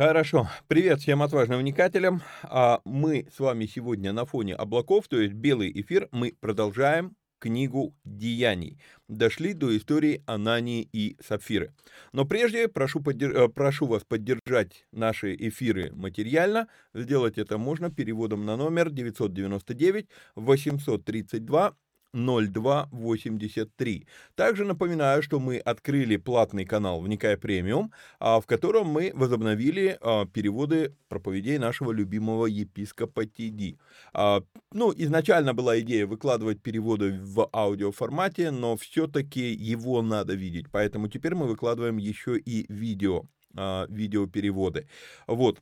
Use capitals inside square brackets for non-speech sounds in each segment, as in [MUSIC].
Хорошо. Привет всем отважным вникателям. А мы с вами сегодня на фоне облаков, то есть белый эфир, мы продолжаем книгу Деяний. Дошли до истории Анании и Сапфиры. Но прежде прошу, поддерж... Э, прошу вас поддержать наши эфиры материально. Сделать это можно переводом на номер 999 832 0283. Также напоминаю, что мы открыли платный канал «Вникай премиум», а, в котором мы возобновили а, переводы проповедей нашего любимого епископа Тиди. А, ну, изначально была идея выкладывать переводы в аудиоформате, но все-таки его надо видеть, поэтому теперь мы выкладываем еще и видео, видеопереводы. Вот.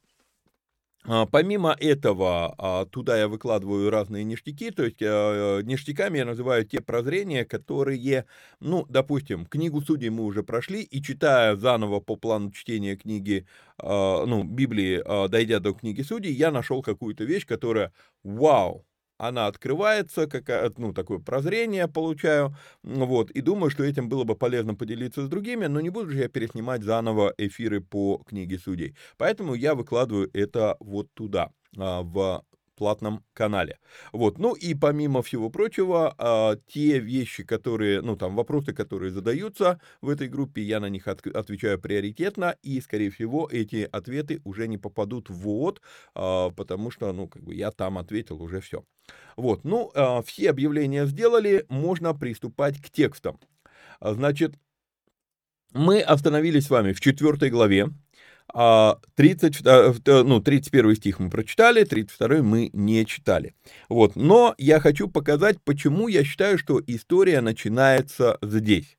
А, помимо этого, а, туда я выкладываю разные ништяки, то есть а, ништяками я называю те прозрения, которые, ну, допустим, книгу судей мы уже прошли, и читая заново по плану чтения книги, ну, Библии, дойдя до книги судей, я нашел какую-то вещь, которая, вау, она открывается, какая, ну, такое прозрение получаю, вот, и думаю, что этим было бы полезно поделиться с другими, но не буду же я переснимать заново эфиры по книге судей. Поэтому я выкладываю это вот туда, а, в платном канале. Вот, ну и помимо всего прочего, а, те вещи, которые, ну там вопросы, которые задаются в этой группе, я на них от, отвечаю приоритетно, и, скорее всего, эти ответы уже не попадут в ВОД, а, потому что, ну, как бы я там ответил уже все. Вот, ну, а, все объявления сделали, можно приступать к текстам. Значит, мы остановились с вами в четвертой главе, 30, ну, 31 стих мы прочитали, 32 мы не читали. Вот. Но я хочу показать, почему я считаю, что история начинается здесь.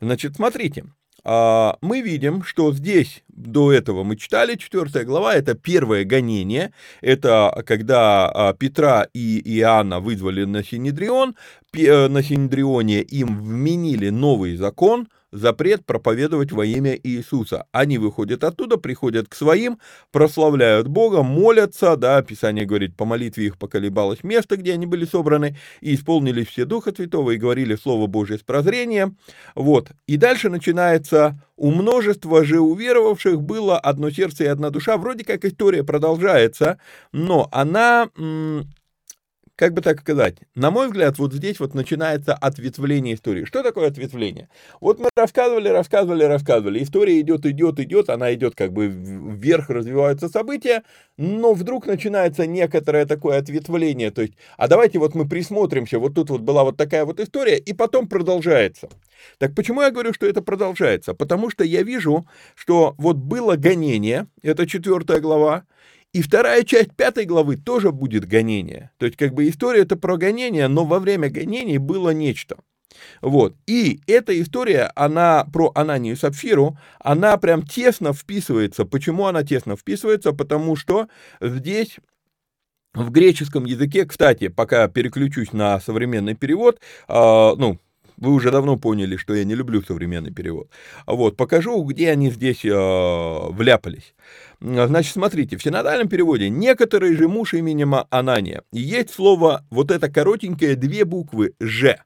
Значит, смотрите, а, мы видим, что здесь до этого мы читали 4 глава, это первое гонение, это когда а, Петра и Иоанна вызвали на Синедрион, э, на Синедрионе им вменили новый закон, запрет проповедовать во имя Иисуса. Они выходят оттуда, приходят к своим, прославляют Бога, молятся, да, Писание говорит, по молитве их поколебалось место, где они были собраны, и исполнились все Духа Святого, и говорили Слово Божие с прозрением, вот. И дальше начинается у множества же уверовавших было одно сердце и одна душа. Вроде как история продолжается, но она как бы так сказать, на мой взгляд, вот здесь вот начинается ответвление истории. Что такое ответвление? Вот мы рассказывали, рассказывали, рассказывали. История идет, идет, идет, она идет как бы вверх, развиваются события, но вдруг начинается некоторое такое ответвление. То есть, а давайте вот мы присмотримся, вот тут вот была вот такая вот история, и потом продолжается. Так почему я говорю, что это продолжается? Потому что я вижу, что вот было гонение, это четвертая глава, и вторая часть пятой главы тоже будет гонение. То есть как бы история это про гонение, но во время гонений было нечто. Вот. И эта история, она про Ананию и Сапфиру, она прям тесно вписывается. Почему она тесно вписывается? Потому что здесь в греческом языке, кстати, пока переключусь на современный перевод, э, ну, вы уже давно поняли, что я не люблю современный перевод. Вот, покажу, где они здесь э, вляпались. Значит, смотрите, в синодальном переводе «некоторый же муж именем Анания». Есть слово, вот это коротенькое, две буквы «ж».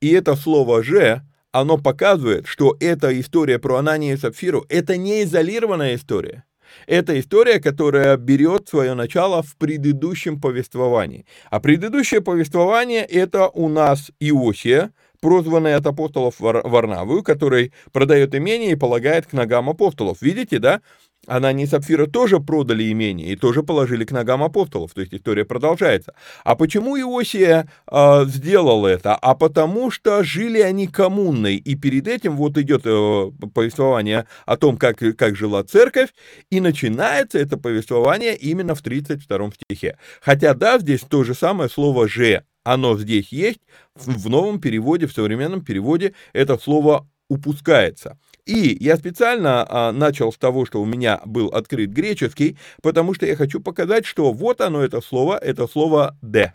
И это слово «ж», оно показывает, что эта история про Анания и Сапфиру, это не изолированная история. Это история, которая берет свое начало в предыдущем повествовании. А предыдущее повествование это у нас Иосия, прозванный от апостолов Варнавую, который продает имение и полагает к ногам апостолов. Видите, да? Анания и Сапфира тоже продали имение и тоже положили к ногам апостолов, то есть история продолжается. А почему Иосия э, сделал это? А потому что жили они коммунной, и перед этим вот идет э, повествование о том, как, как жила церковь, и начинается это повествование именно в 32 стихе. Хотя да, здесь то же самое слово «же», оно здесь есть, в новом переводе, в современном переводе это слово упускается. И я специально а, начал с того, что у меня был открыт греческий, потому что я хочу показать, что вот оно, это слово, это слово «де»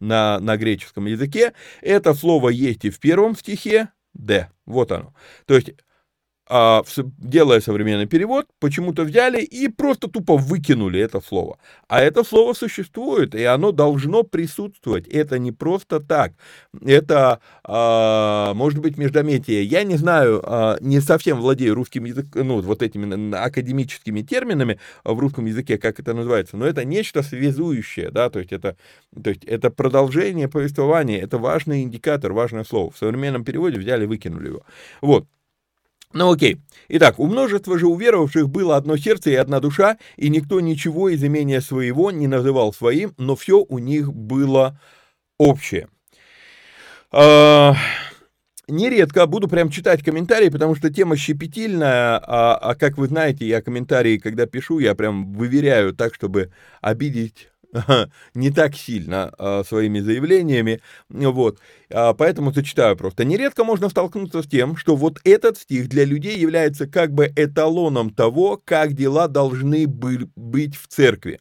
на, на греческом языке. Это слово есть и в первом стихе «де». Вот оно. То есть а, делая современный перевод, почему-то взяли и просто тупо выкинули это слово. А это слово существует, и оно должно присутствовать. Это не просто так. Это, а, может быть, междометие. Я не знаю, а, не совсем владею русским языком, ну, вот этими академическими терминами в русском языке, как это называется, но это нечто связующее, да, то есть это, то есть это продолжение повествования, это важный индикатор, важное слово. В современном переводе взяли, выкинули его. Вот. Ну окей. Итак, у множества же уверовавших было одно сердце и одна душа, и никто ничего из имения своего не называл своим, но все у них было общее. А, нередко буду прям читать комментарии, потому что тема щепетильная, а, а как вы знаете, я комментарии, когда пишу, я прям выверяю так, чтобы обидеть [LAUGHS] не так сильно а, своими заявлениями, вот, а, поэтому зачитаю просто. Нередко можно столкнуться с тем, что вот этот стих для людей является как бы эталоном того, как дела должны быть в церкви.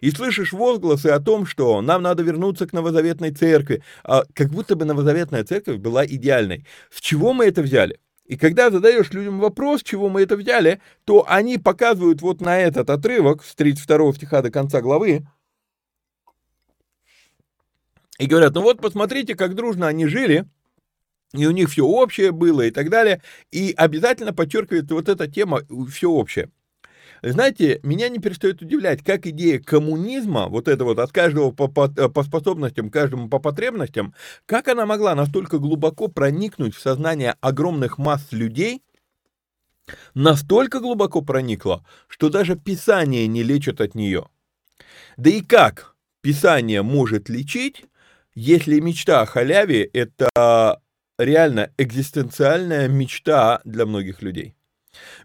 И слышишь возгласы о том, что нам надо вернуться к новозаветной церкви, а, как будто бы новозаветная церковь была идеальной. С чего мы это взяли? И когда задаешь людям вопрос, чего мы это взяли, то они показывают вот на этот отрывок с 32 стиха до конца главы, и говорят, ну вот посмотрите, как дружно они жили, и у них все общее было и так далее. И обязательно подчеркивает вот эта тема все общее. Знаете, меня не перестает удивлять, как идея коммунизма, вот это вот от каждого по, по, по способностям, каждому по потребностям, как она могла настолько глубоко проникнуть в сознание огромных масс людей, настолько глубоко проникла, что даже Писание не лечит от нее. Да и как Писание может лечить, если мечта о халяве – это реально экзистенциальная мечта для многих людей.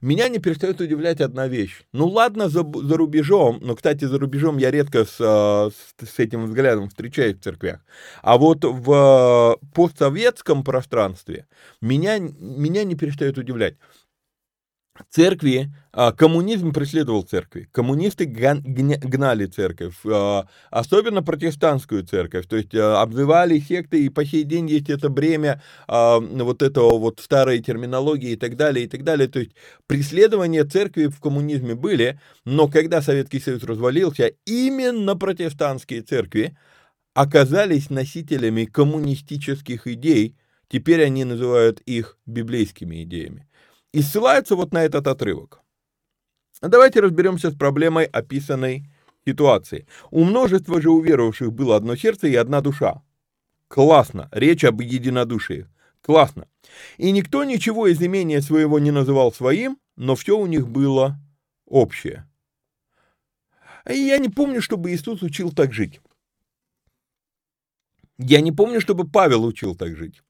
Меня не перестает удивлять одна вещь. Ну ладно, за, за рубежом, но, кстати, за рубежом я редко с, а, с, с этим взглядом встречаюсь в церквях. А вот в постсоветском пространстве меня, меня не перестает удивлять церкви, а, коммунизм преследовал церкви, коммунисты гнали церковь, а, особенно протестантскую церковь, то есть а, обзывали секты, и по сей день есть это бремя вот этого вот старой терминологии и так далее, и так далее, то есть преследования церкви в коммунизме были, но когда Советский Союз развалился, именно протестантские церкви оказались носителями коммунистических идей, теперь они называют их библейскими идеями и ссылаются вот на этот отрывок. Давайте разберемся с проблемой описанной ситуации. У множества же уверовавших было одно сердце и одна душа. Классно. Речь об единодушии. Классно. И никто ничего из имения своего не называл своим, но все у них было общее. И я не помню, чтобы Иисус учил так жить. Я не помню, чтобы Павел учил так жить.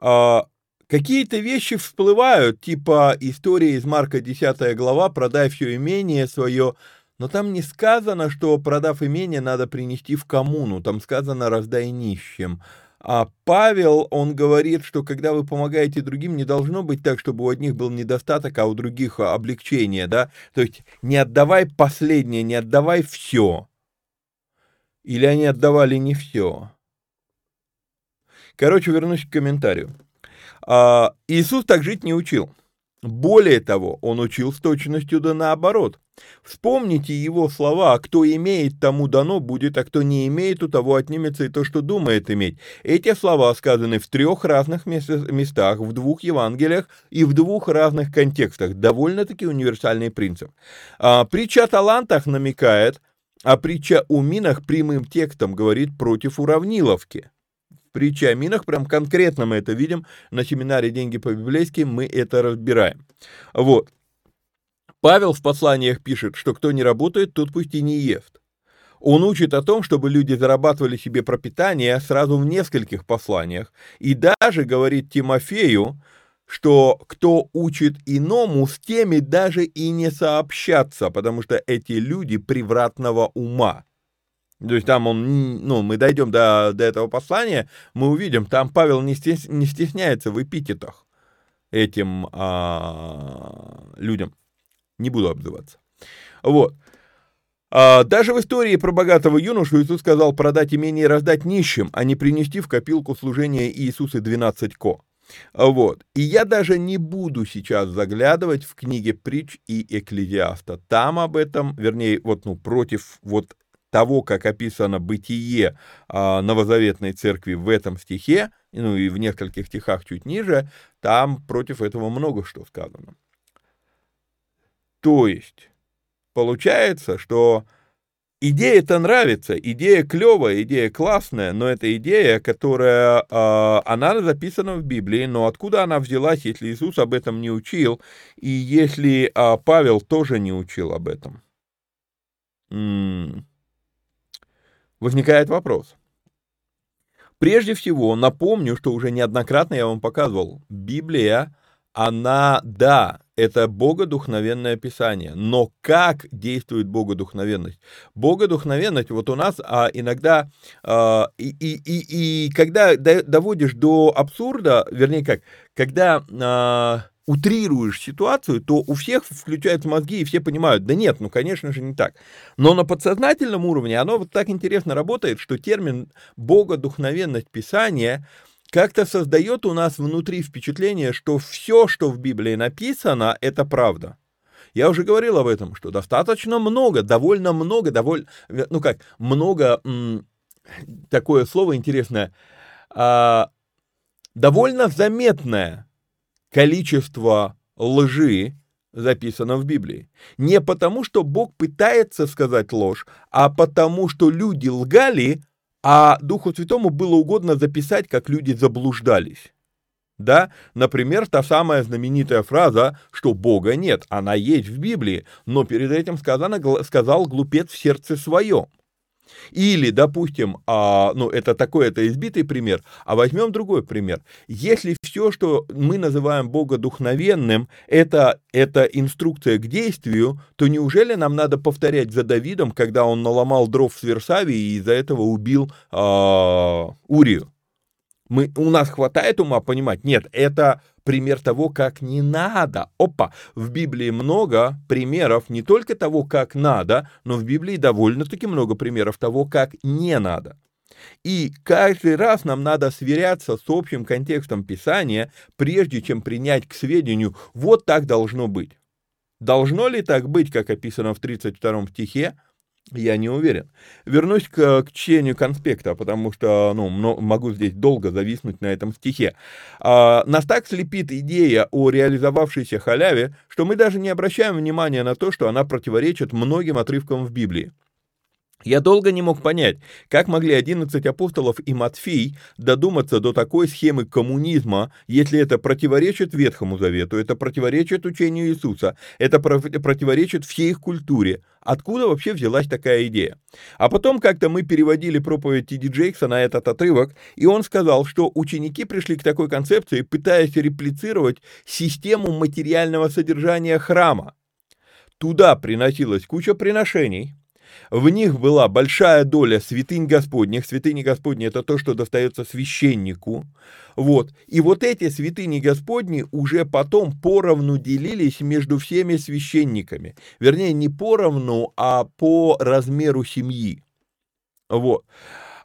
А, Какие-то вещи всплывают, типа история из Марка 10 глава «Продай все имение свое», но там не сказано, что продав имение надо принести в коммуну, там сказано «раздай нищим». А Павел, он говорит, что когда вы помогаете другим, не должно быть так, чтобы у одних был недостаток, а у других облегчение, да? То есть не отдавай последнее, не отдавай все. Или они отдавали не все. Короче, вернусь к комментарию. А, Иисус так жить не учил. Более того, он учил с точностью да наоборот. Вспомните его слова «Кто имеет, тому дано будет, а кто не имеет, у того отнимется и то, что думает иметь». Эти слова сказаны в трех разных местах, в двух Евангелиях и в двух разных контекстах. Довольно-таки универсальный принцип. А, притча о талантах намекает, а притча о минах прямым текстом говорит против уравниловки притче о минах, прям конкретно мы это видим, на семинаре «Деньги по-библейски» мы это разбираем. Вот. Павел в посланиях пишет, что кто не работает, тот пусть и не ест. Он учит о том, чтобы люди зарабатывали себе пропитание сразу в нескольких посланиях. И даже говорит Тимофею, что кто учит иному, с теми даже и не сообщаться, потому что эти люди превратного ума. То есть там он, ну, мы дойдем до, до этого послания, мы увидим, там Павел не, стес, не стесняется в эпитетах этим а, людям. Не буду обзываться. Вот. А, даже в истории про богатого юношу Иисус сказал продать имение и раздать нищим, а не принести в копилку служения Иисуса 12 ко. Вот. И я даже не буду сейчас заглядывать в книги притч и экклезиаста. Там об этом, вернее, вот, ну, против вот того, как описано бытие а, новозаветной церкви в этом стихе, ну и в нескольких стихах чуть ниже, там против этого много что сказано. То есть, получается, что идея-то нравится, идея клевая, идея классная, но это идея, которая, э, она записана в Библии, но откуда она взялась, если Иисус об этом не учил, и если э, Павел тоже не учил об этом? М -м возникает вопрос. Прежде всего, напомню, что уже неоднократно я вам показывал, Библия, она, да, это богодухновенное писание, но как действует богодухновенность? Богодухновенность, вот у нас а, иногда, а, и, и, и, и когда доводишь до абсурда, вернее как, когда... А, утрируешь ситуацию, то у всех включаются мозги, и все понимают, да нет, ну, конечно же, не так. Но на подсознательном уровне оно вот так интересно работает, что термин «богодухновенность Писания» как-то создает у нас внутри впечатление, что все, что в Библии написано, это правда. Я уже говорил об этом, что достаточно много, довольно много, довольно, ну как, много, такое слово интересное, а, довольно заметное количество лжи записано в Библии. Не потому, что Бог пытается сказать ложь, а потому, что люди лгали, а Духу Святому было угодно записать, как люди заблуждались. Да, например, та самая знаменитая фраза, что Бога нет, она есть в Библии, но перед этим сказано, сказал глупец в сердце своем. Или, допустим, а, ну, это такой, это избитый пример, а возьмем другой пример. Если все, что мы называем Бога духновенным, это, это инструкция к действию, то неужели нам надо повторять за Давидом, когда он наломал дров в Версавии и из-за этого убил а, Урию? Мы, у нас хватает ума понимать? Нет, это пример того, как не надо. Опа, в Библии много примеров не только того, как надо, но в Библии довольно-таки много примеров того, как не надо. И каждый раз нам надо сверяться с общим контекстом Писания, прежде чем принять к сведению, вот так должно быть. Должно ли так быть, как описано в 32 стихе? Я не уверен. Вернусь к, к чтению конспекта, потому что ну, могу здесь долго зависнуть на этом стихе. А, нас так слепит идея о реализовавшейся халяве, что мы даже не обращаем внимания на то, что она противоречит многим отрывкам в Библии. Я долго не мог понять, как могли 11 апостолов и Матфей додуматься до такой схемы коммунизма, если это противоречит Ветхому Завету, это противоречит учению Иисуса, это противоречит всей их культуре. Откуда вообще взялась такая идея? А потом как-то мы переводили проповедь Тиди Джейкса на этот отрывок, и он сказал, что ученики пришли к такой концепции, пытаясь реплицировать систему материального содержания храма. Туда приносилась куча приношений, в них была большая доля святынь Господних. Святыни Господни – это то, что достается священнику. Вот. И вот эти святыни Господни уже потом поровну делились между всеми священниками. Вернее, не поровну, а по размеру семьи. Вот.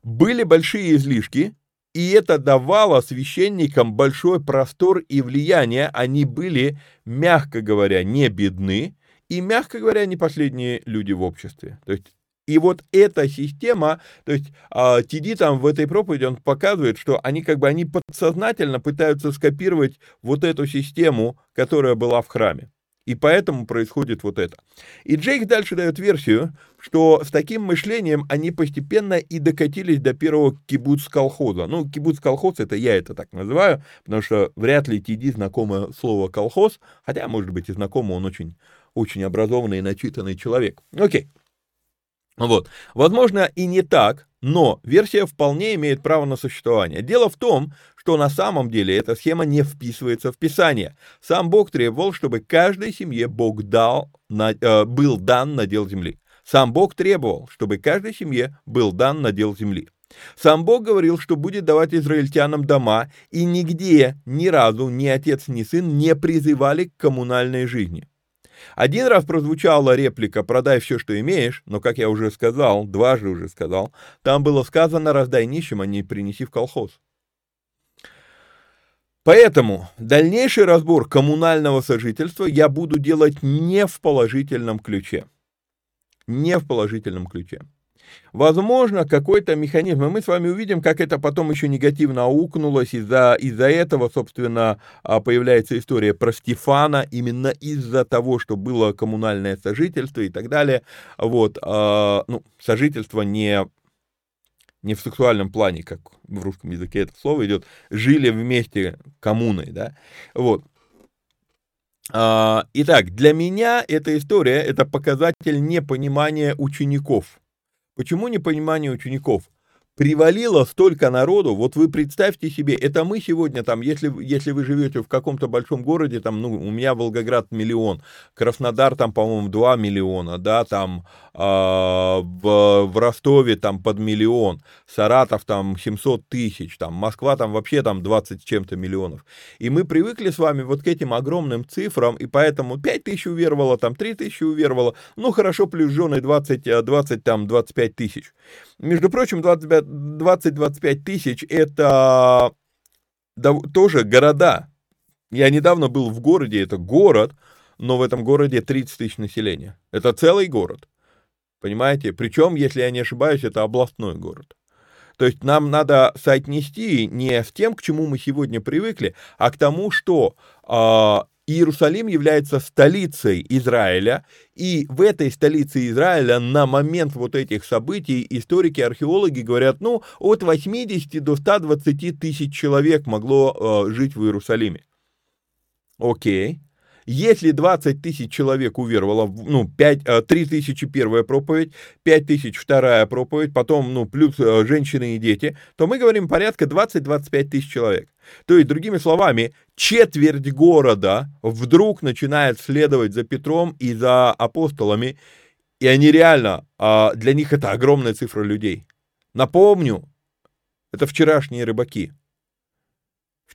Были большие излишки, и это давало священникам большой простор и влияние. Они были, мягко говоря, не бедны, и, мягко говоря, не последние люди в обществе. То есть и вот эта система, то есть э, Тиди там в этой проповеди, он показывает, что они как бы они подсознательно пытаются скопировать вот эту систему, которая была в храме. И поэтому происходит вот это. И Джейк дальше дает версию, что с таким мышлением они постепенно и докатились до первого кибуц-колхоза. Ну, кибуц-колхоз, это я это так называю, потому что вряд ли Тиди знакомо слово колхоз, хотя, может быть, и знакомо, он очень очень образованный и начитанный человек. Окей. Вот. Возможно, и не так, но версия вполне имеет право на существование. Дело в том, что на самом деле эта схема не вписывается в Писание. Сам Бог требовал, чтобы каждой семье Бог дал, на, э, был дан надел земли. Сам Бог требовал, чтобы каждой семье был дан надел земли. Сам Бог говорил, что будет давать израильтянам дома, и нигде, ни разу, ни отец, ни сын не призывали к коммунальной жизни. Один раз прозвучала реплика «продай все, что имеешь», но, как я уже сказал, дважды уже сказал, там было сказано «раздай нищим, а не принеси в колхоз». Поэтому дальнейший разбор коммунального сожительства я буду делать не в положительном ключе. Не в положительном ключе. Возможно, какой-то механизм, и мы с вами увидим, как это потом еще негативно аукнулось, из-за из этого, собственно, а, появляется история про Стефана, именно из-за того, что было коммунальное сожительство и так далее, вот, а, ну, сожительство не не в сексуальном плане, как в русском языке это слово идет, жили вместе коммуной, да, вот. А, итак, для меня эта история – это показатель непонимания учеников – Почему непонимание учеников? Привалило столько народу, вот вы представьте себе, это мы сегодня там, если, если вы живете в каком-то большом городе, там, ну, у меня Волгоград миллион, Краснодар там, по-моему, 2 миллиона, да, там в, в Ростове там под миллион, Саратов там 700 тысяч, там Москва там вообще там 20 с чем-то миллионов. И мы привыкли с вами вот к этим огромным цифрам, и поэтому 5 тысяч уверовало, там 3 тысячи уверовало, ну, хорошо, плюс жены 20, 20 там 25 тысяч. Между прочим, 20-25 тысяч – это тоже города. Я недавно был в городе, это город, но в этом городе 30 тысяч населения. Это целый город. Понимаете? Причем, если я не ошибаюсь, это областной город. То есть нам надо соотнести не с тем, к чему мы сегодня привыкли, а к тому, что э, Иерусалим является столицей Израиля, и в этой столице Израиля на момент вот этих событий историки, археологи говорят, ну, от 80 до 120 тысяч человек могло э, жить в Иерусалиме. Окей. Если 20 тысяч человек уверовало, ну, 5, 3 э, тысячи первая проповедь, 5 тысяч вторая проповедь, потом, ну, плюс э, женщины и дети, то мы говорим порядка 20-25 тысяч человек. То есть, другими словами, четверть города вдруг начинает следовать за Петром и за апостолами, и они реально, а, для них это огромная цифра людей. Напомню, это вчерашние рыбаки.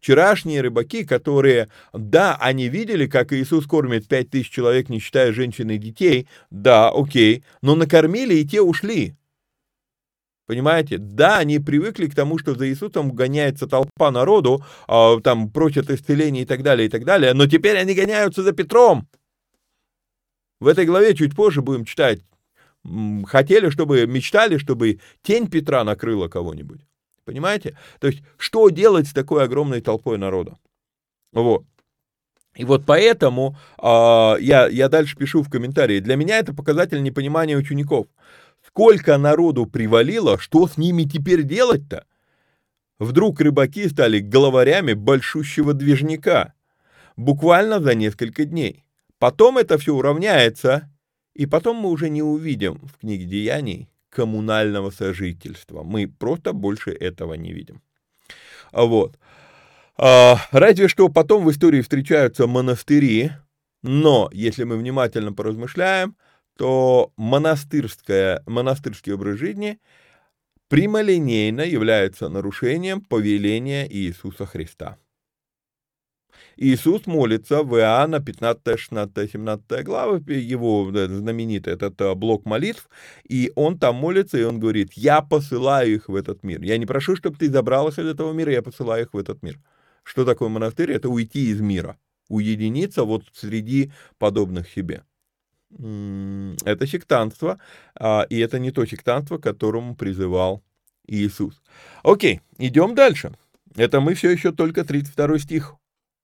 Вчерашние рыбаки, которые, да, они видели, как Иисус кормит пять тысяч человек, не считая женщин и детей, да, окей, но накормили и те ушли. Понимаете? Да, они привыкли к тому, что за Иисусом гоняется толпа народу, а, там просят исцеления и так далее, и так далее, но теперь они гоняются за Петром. В этой главе чуть позже будем читать. Хотели, чтобы, мечтали, чтобы тень Петра накрыла кого-нибудь. Понимаете? То есть, что делать с такой огромной толпой народа? Вот. И вот поэтому э, я, я дальше пишу в комментарии. Для меня это показатель непонимания учеников. Сколько народу привалило, что с ними теперь делать-то? Вдруг рыбаки стали главарями большущего движника. Буквально за несколько дней. Потом это все уравняется, и потом мы уже не увидим в книге Деяний коммунального сожительства. Мы просто больше этого не видим. Вот. А, разве что потом в истории встречаются монастыри, но если мы внимательно поразмышляем, то монастырская, монастырский образ жизни прямолинейно является нарушением повеления Иисуса Христа. Иисус молится в Иоанна 15, 16, 17 главы, его знаменитый этот э, блок молитв, и он там молится, и он говорит, я посылаю их в этот мир. Я не прошу, чтобы ты забрал их из этого мира, я посылаю их в этот мир. Что такое монастырь? Это уйти из мира, уединиться вот среди подобных себе. Это сектантство, а, и это не то сектантство, к которому призывал Иисус. Окей, идем дальше. Это мы все еще только 32 стих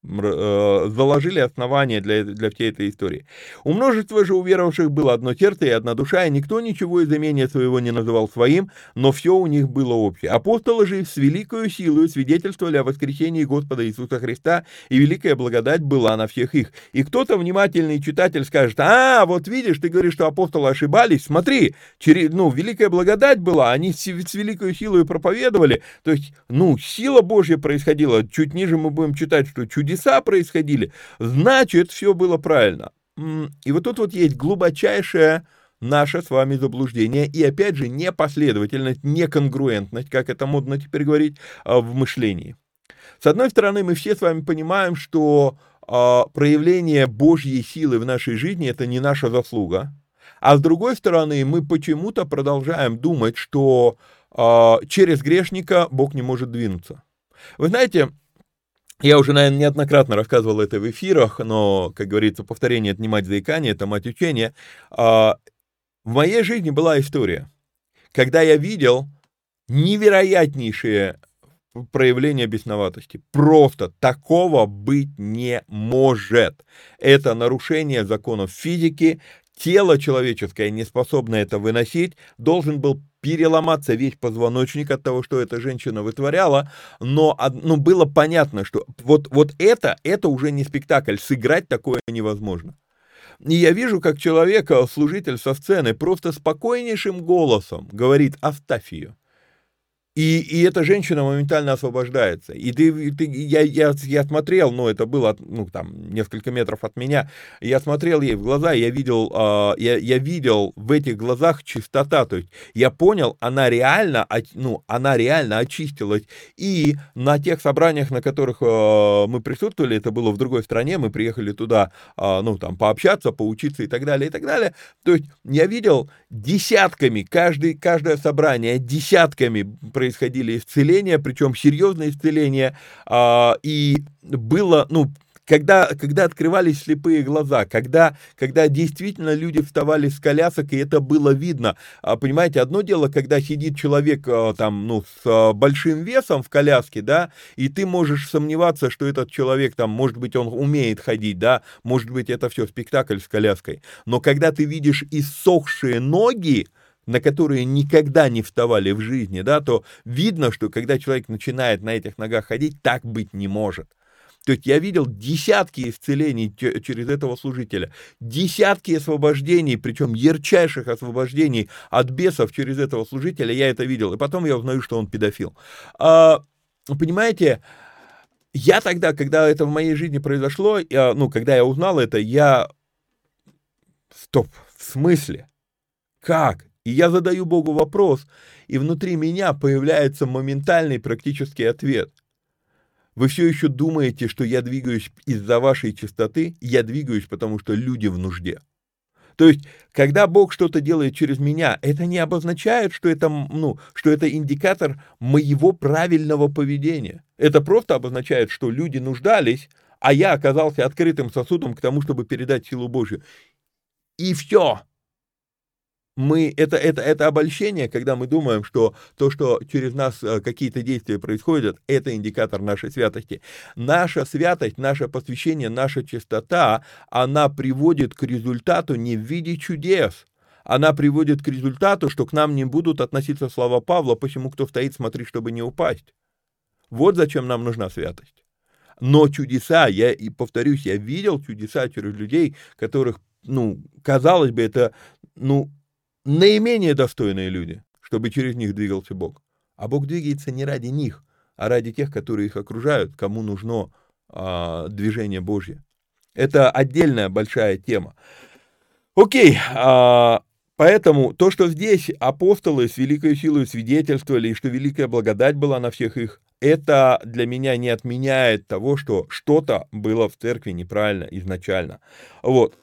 заложили основания для, для всей этой истории. У множества же уверовавших было одно сердце и одна душа, и никто ничего из имения своего не называл своим, но все у них было общее. Апостолы же с великою силой свидетельствовали о воскресении Господа Иисуса Христа, и великая благодать была на всех их. И кто-то внимательный читатель скажет, а, вот видишь, ты говоришь, что апостолы ошибались, смотри, через, ну, великая благодать была, они с, с великой силой проповедовали, то есть, ну, сила Божья происходила, чуть ниже мы будем читать, что чудеса чудеса происходили, значит, все было правильно. И вот тут вот есть глубочайшее наше с вами заблуждение и, опять же, непоследовательность, неконгруентность, как это модно теперь говорить, а, в мышлении. С одной стороны, мы все с вами понимаем, что а, проявление Божьей силы в нашей жизни – это не наша заслуга, а с другой стороны, мы почему-то продолжаем думать, что а, через грешника Бог не может двинуться. Вы знаете, я уже, наверное, неоднократно рассказывал это в эфирах, но, как говорится, повторение — это не мать заикания, это мать учения. А, в моей жизни была история, когда я видел невероятнейшие проявления бесноватости. Просто такого быть не может. Это нарушение законов физики, тело человеческое, не способное это выносить, должен был переломаться весь позвоночник от того, что эта женщина вытворяла, но ну, было понятно, что вот, вот это, это уже не спектакль, сыграть такое невозможно. И я вижу, как человек, э, служитель со сцены, просто спокойнейшим голосом говорит «оставь ее». И, и эта женщина моментально освобождается. И ты, ты я, я, я смотрел, ну, это было, ну, там, несколько метров от меня, я смотрел ей в глаза, я видел, э, я, я видел в этих глазах чистота, то есть я понял, она реально, ну, она реально очистилась. И на тех собраниях, на которых э, мы присутствовали, это было в другой стране, мы приехали туда, э, ну, там, пообщаться, поучиться и так далее, и так далее. То есть я видел десятками, каждый, каждое собрание десятками происходили исцеления, причем серьезные исцеления, а, и было, ну, когда, когда открывались слепые глаза, когда, когда действительно люди вставали с колясок, и это было видно. А, понимаете, одно дело, когда сидит человек а, там, ну, с большим весом в коляске, да, и ты можешь сомневаться, что этот человек там, может быть, он умеет ходить, да, может быть, это все спектакль с коляской. Но когда ты видишь иссохшие ноги, на которые никогда не вставали в жизни, да, то видно, что когда человек начинает на этих ногах ходить, так быть не может. То есть я видел десятки исцелений через этого служителя, десятки освобождений, причем ярчайших освобождений от бесов через этого служителя, я это видел. И потом я узнаю, что он педофил. А, понимаете, я тогда, когда это в моей жизни произошло, я, ну, когда я узнал это, я... Стоп, в смысле? Как? И я задаю Богу вопрос, и внутри меня появляется моментальный практический ответ. Вы все еще думаете, что я двигаюсь из-за вашей чистоты? Я двигаюсь, потому что люди в нужде. То есть, когда Бог что-то делает через меня, это не обозначает, что это, ну, что это индикатор моего правильного поведения. Это просто обозначает, что люди нуждались, а я оказался открытым сосудом к тому, чтобы передать силу Божью. И все мы, это, это, это обольщение, когда мы думаем, что то, что через нас э, какие-то действия происходят, это индикатор нашей святости. Наша святость, наше посвящение, наша чистота, она приводит к результату не в виде чудес, она приводит к результату, что к нам не будут относиться слова Павла, почему кто стоит, смотри, чтобы не упасть. Вот зачем нам нужна святость. Но чудеса, я и повторюсь, я видел чудеса через людей, которых, ну, казалось бы, это, ну, наименее достойные люди, чтобы через них двигался Бог. А Бог двигается не ради них, а ради тех, которые их окружают, кому нужно а, движение Божье. Это отдельная большая тема. Окей, а, поэтому то, что здесь апостолы с великой силой свидетельствовали, и что великая благодать была на всех их, это для меня не отменяет того, что что-то было в церкви неправильно изначально. Вот.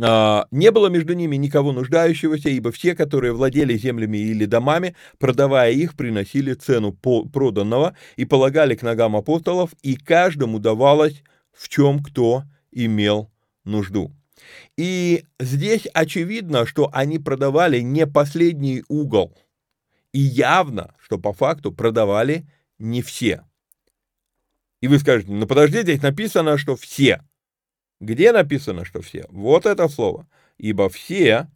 А, не было между ними никого нуждающегося, ибо все, которые владели землями или домами, продавая их, приносили цену проданного и полагали к ногам апостолов, и каждому давалось в чем кто имел нужду. И здесь очевидно, что они продавали не последний угол. И явно, что по факту продавали не все. И вы скажете, ну подожди, здесь написано, что все. Где написано, что все? Вот это слово. Ибо все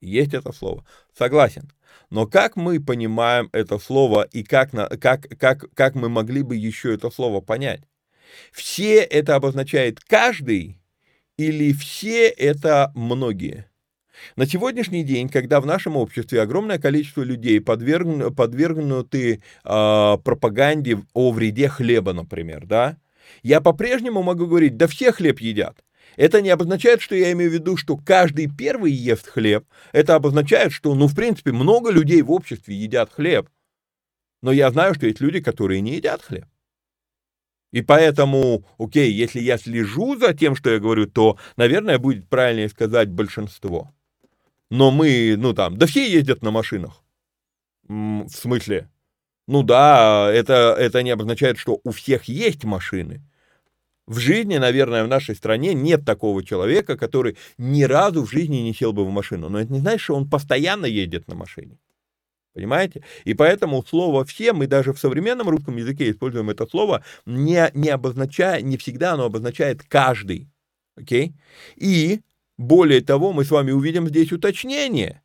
есть это слово. Согласен. Но как мы понимаем это слово и как, как, как, как мы могли бы еще это слово понять? Все это обозначает каждый или все это многие? На сегодняшний день, когда в нашем обществе огромное количество людей подвергну, подвергнуты э, пропаганде о вреде хлеба, например, да, я по-прежнему могу говорить, да все хлеб едят. Это не обозначает, что я имею в виду, что каждый первый ест хлеб. Это обозначает, что, ну, в принципе, много людей в обществе едят хлеб. Но я знаю, что есть люди, которые не едят хлеб. И поэтому, окей, если я слежу за тем, что я говорю, то, наверное, будет правильнее сказать большинство. Но мы, ну там, да все ездят на машинах. В смысле? Ну да, это, это не обозначает, что у всех есть машины. В жизни, наверное, в нашей стране нет такого человека, который ни разу в жизни не сел бы в машину. Но это не значит, что он постоянно едет на машине. Понимаете? И поэтому слово «все» мы даже в современном русском языке используем это слово, не, не обозначая, не всегда оно обозначает «каждый». Окей? И, более того, мы с вами увидим здесь уточнение,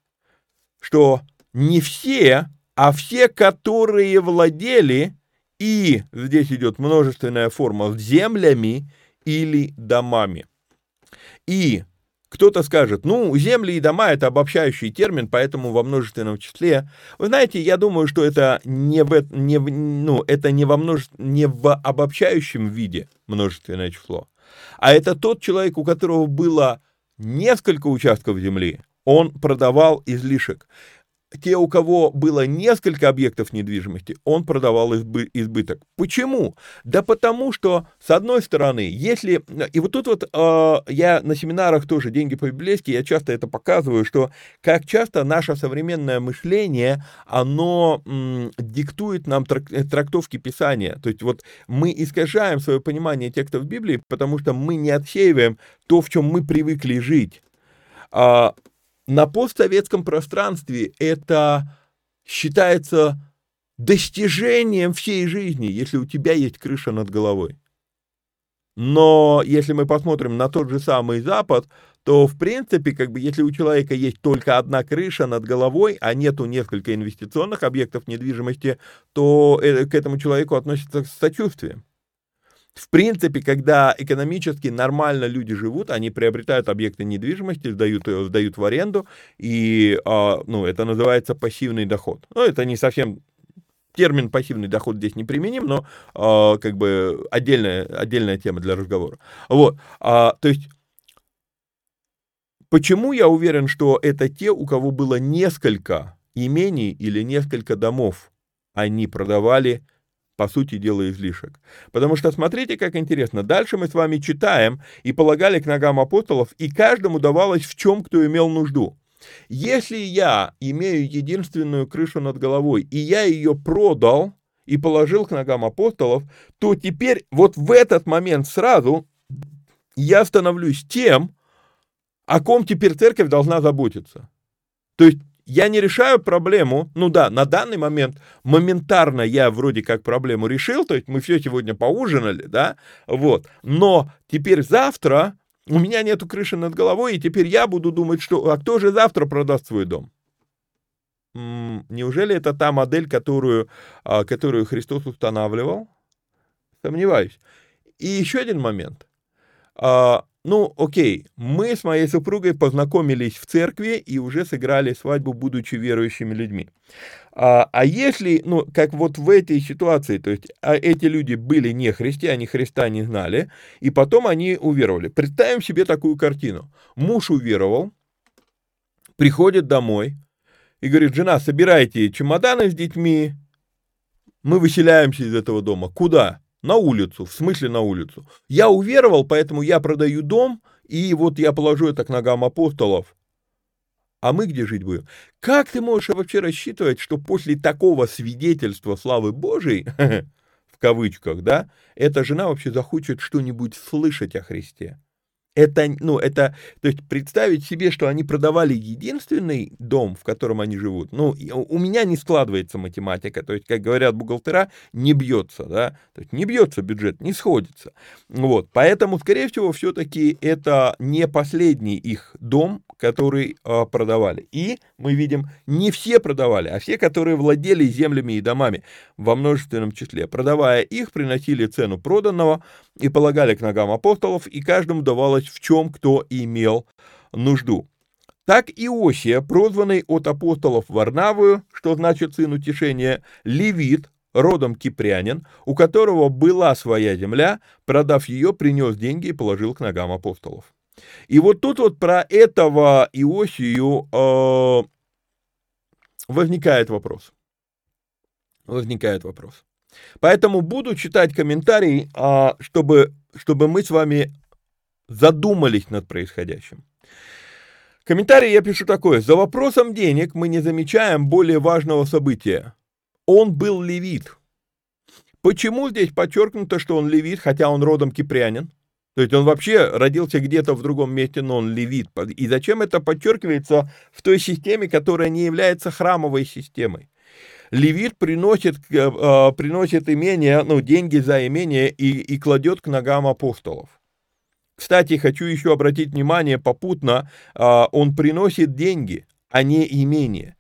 что не все а все, которые владели, и здесь идет множественная форма, землями или домами. И кто-то скажет, ну, земли и дома – это обобщающий термин, поэтому во множественном числе. Вы знаете, я думаю, что это не в, не ну, это не, во множе, не в обобщающем виде множественное число, а это тот человек, у которого было несколько участков земли, он продавал излишек те, у кого было несколько объектов недвижимости, он продавал избы, избыток. Почему? Да потому что, с одной стороны, если... И вот тут вот э, я на семинарах тоже «Деньги по-библейски», я часто это показываю, что как часто наше современное мышление, оно м, диктует нам трак, э, трактовки Писания. То есть вот мы искажаем свое понимание текстов Библии, потому что мы не отсеиваем то, в чем мы привыкли жить. А, на постсоветском пространстве это считается достижением всей жизни, если у тебя есть крыша над головой. Но если мы посмотрим на тот же самый Запад, то, в принципе, как бы, если у человека есть только одна крыша над головой, а нету несколько инвестиционных объектов недвижимости, то э, к этому человеку относятся с сочувствием. В принципе, когда экономически нормально люди живут, они приобретают объекты недвижимости, сдают, э, сдают в аренду, и а, ну, это называется пассивный доход. Ну, это не совсем термин пассивный доход здесь не применим, но э, как бы отдельная, отдельная тема для разговора. Вот, а, то есть, почему я уверен, что это те, у кого было несколько имений или несколько домов, они продавали по сути дела, излишек. Потому что смотрите, как интересно. Дальше мы с вами читаем и полагали к ногам апостолов, и каждому давалось в чем кто имел нужду. Если я имею единственную крышу над головой, и я ее продал и положил к ногам апостолов, то теперь вот в этот момент сразу я становлюсь тем, о ком теперь церковь должна заботиться. То есть я не решаю проблему, ну да, на данный момент моментарно я вроде как проблему решил, то есть мы все сегодня поужинали, да, вот, но теперь завтра у меня нету крыши над головой, и теперь я буду думать, что, а кто же завтра продаст свой дом? Неужели это та модель, которую, а, которую Христос устанавливал? Сомневаюсь. И еще один момент. Ну, окей, мы с моей супругой познакомились в церкви и уже сыграли свадьбу, будучи верующими людьми. А, а если, ну, как вот в этой ситуации, то есть а эти люди были не христиане, Христа не знали, и потом они уверовали. Представим себе такую картину. Муж уверовал, приходит домой и говорит, жена, собирайте чемоданы с детьми, мы выселяемся из этого дома. Куда? На улицу, в смысле на улицу. Я уверовал, поэтому я продаю дом, и вот я положу это к ногам апостолов. А мы где жить будем? Как ты можешь вообще рассчитывать, что после такого свидетельства славы Божией, [LAUGHS] в кавычках, да, эта жена вообще захочет что-нибудь слышать о Христе? Это, ну, это, то есть представить себе, что они продавали единственный дом, в котором они живут, ну, у меня не складывается математика, то есть, как говорят бухгалтера, не бьется, да, то есть не бьется бюджет, не сходится, вот, поэтому, скорее всего, все-таки это не последний их дом, который э, продавали. И мы видим, не все продавали, а все, которые владели землями и домами во множественном числе. Продавая их, приносили цену проданного и полагали к ногам апостолов, и каждому давалось в чем кто имел нужду. Так Иосия, прозванный от апостолов Варнавую, что значит сын утешения, левит, родом кипрянин, у которого была своя земля, продав ее, принес деньги и положил к ногам апостолов. И вот тут вот про этого Иосию э, возникает вопрос. Возникает вопрос. Поэтому буду читать комментарии, э, чтобы, чтобы мы с вами задумались над происходящим. Комментарий я пишу такое. За вопросом денег мы не замечаем более важного события. Он был левит. Почему здесь подчеркнуто, что он левит, хотя он родом кипрянин? То есть он вообще родился где-то в другом месте, но он левит. И зачем это подчеркивается в той системе, которая не является храмовой системой? Левит приносит, э, а, приносит имение, ну, деньги за имение и, и кладет к ногам апостолов. Кстати, хочу еще обратить внимание попутно, а, он приносит деньги, а не имение.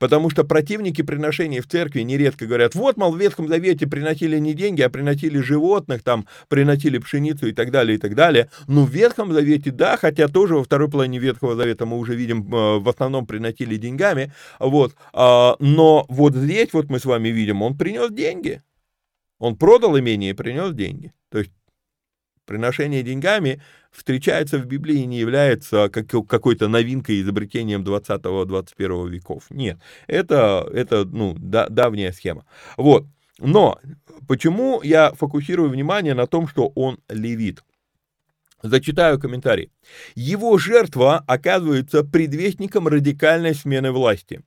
Потому что противники приношений в церкви нередко говорят, вот, мол, в Ветхом Завете приносили не деньги, а приносили животных, там, приносили пшеницу и так далее, и так далее. Ну, в Ветхом Завете, да, хотя тоже во второй половине Ветхого Завета мы уже видим, э, в основном приносили деньгами, вот, а, но вот здесь вот мы с вами видим, он принес деньги. Он продал имение и принес деньги. То есть приношение деньгами встречается в Библии и не является какой-то новинкой, изобретением 20-21 веков. Нет, это, это ну, да, давняя схема. Вот. Но почему я фокусирую внимание на том, что он левит? Зачитаю комментарий. Его жертва оказывается предвестником радикальной смены власти.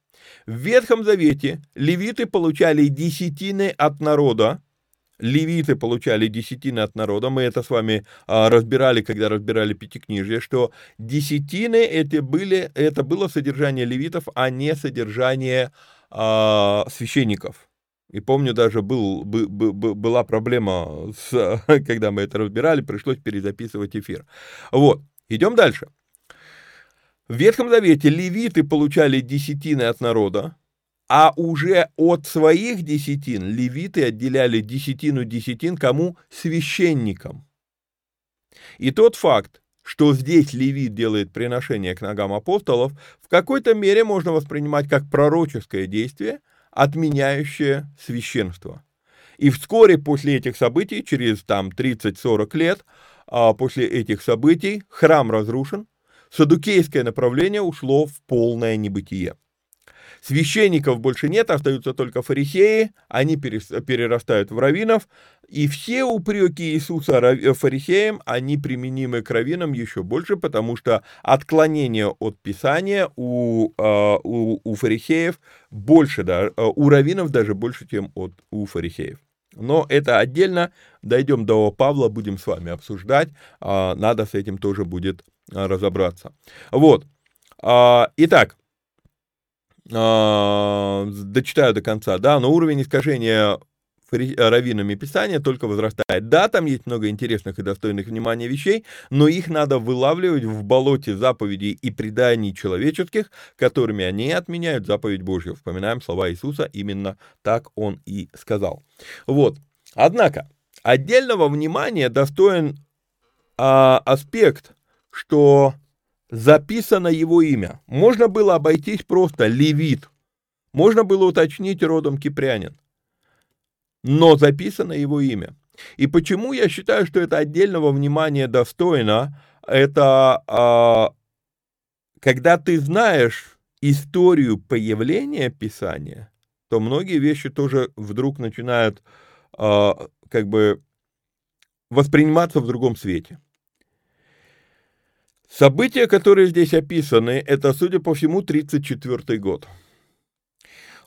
В Ветхом Завете левиты получали десятины от народа, левиты получали десятины от народа. Мы это с вами а, разбирали, когда разбирали Пятикнижие, что десятины это, были, это было содержание левитов, а не содержание а, священников. И помню, даже был, был, был, была проблема, с, [LAUGHS] когда мы это разбирали, пришлось перезаписывать эфир. Вот, идем дальше. В Ветхом Завете левиты получали десятины от народа, а уже от своих десятин левиты отделяли десятину десятин кому? Священникам. И тот факт, что здесь левит делает приношение к ногам апостолов, в какой-то мере можно воспринимать как пророческое действие, отменяющее священство. И вскоре после этих событий, через там 30-40 лет, а после этих событий храм разрушен, садукейское направление ушло в полное небытие. Священников больше нет, остаются только фарисеи, они перерастают в раввинов, и все упреки Иисуса фарисеям, они применимы к раввинам еще больше, потому что отклонение от Писания у, а, у, у фарисеев больше, да, у раввинов даже больше, чем от, у фарисеев. Но это отдельно, дойдем до Павла, будем с вами обсуждать, а, надо с этим тоже будет а, разобраться. Вот, итак, дочитаю до конца, да, но уровень искажения раввинами Писания только возрастает. Да, там есть много интересных и достойных внимания вещей, но их надо вылавливать в болоте заповедей и преданий человеческих, которыми они отменяют заповедь Божью. Вспоминаем слова Иисуса, именно так он и сказал. Вот. Однако, отдельного внимания достоин а, аспект, что записано его имя. Можно было обойтись просто Левит. Можно было уточнить родом Кипрянин. Но записано его имя. И почему я считаю, что это отдельного внимания достойно, это а, когда ты знаешь историю появления Писания, то многие вещи тоже вдруг начинают а, как бы восприниматься в другом свете. События, которые здесь описаны, это, судя по всему, 34 год.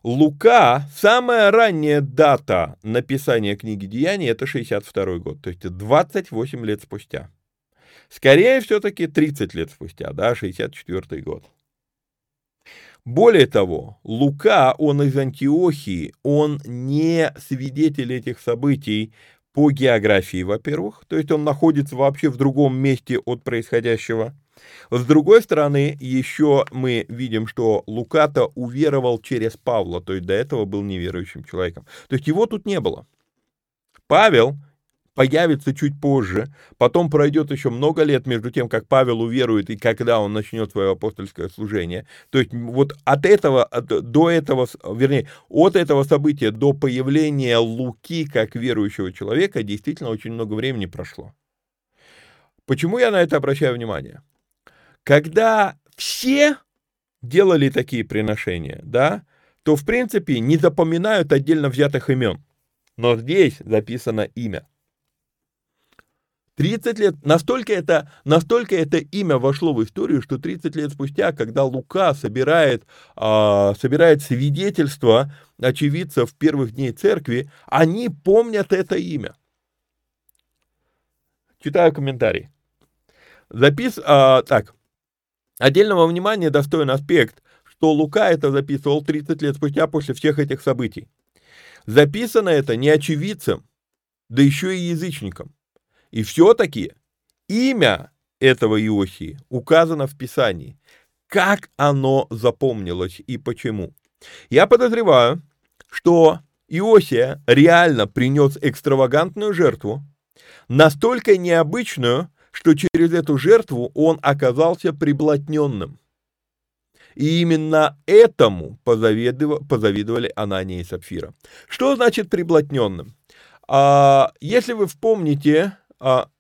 Лука, самая ранняя дата написания книги Деяний, это 62 год, то есть 28 лет спустя. Скорее, все-таки 30 лет спустя, да, 64 год. Более того, Лука, он из Антиохии, он не свидетель этих событий по географии, во-первых, то есть он находится вообще в другом месте от происходящего. С другой стороны, еще мы видим, что Луката уверовал через Павла, то есть до этого был неверующим человеком. То есть его тут не было. Павел появится чуть позже, потом пройдет еще много лет между тем, как Павел уверует и когда он начнет свое апостольское служение. То есть вот от этого, от, до этого, вернее, от этого события до появления Луки как верующего человека действительно очень много времени прошло. Почему я на это обращаю внимание? Когда все делали такие приношения, да, то, в принципе, не запоминают отдельно взятых имен. Но здесь записано имя. 30 лет, настолько это, настолько это имя вошло в историю, что 30 лет спустя, когда Лука собирает, а, собирает свидетельства очевидцев первых дней церкви, они помнят это имя. Читаю комментарий. Запис, а, так, отдельного внимания достоин аспект, что Лука это записывал 30 лет спустя после всех этих событий. Записано это не очевидцем, да еще и язычникам. И все-таки имя этого Иосии указано в Писании. Как оно запомнилось и почему? Я подозреваю, что Иосия реально принес экстравагантную жертву, настолько необычную, что через эту жертву он оказался приблотненным. И именно этому позавидовали Анания и Сапфира. Что значит приблотненным? А, если вы вспомните а,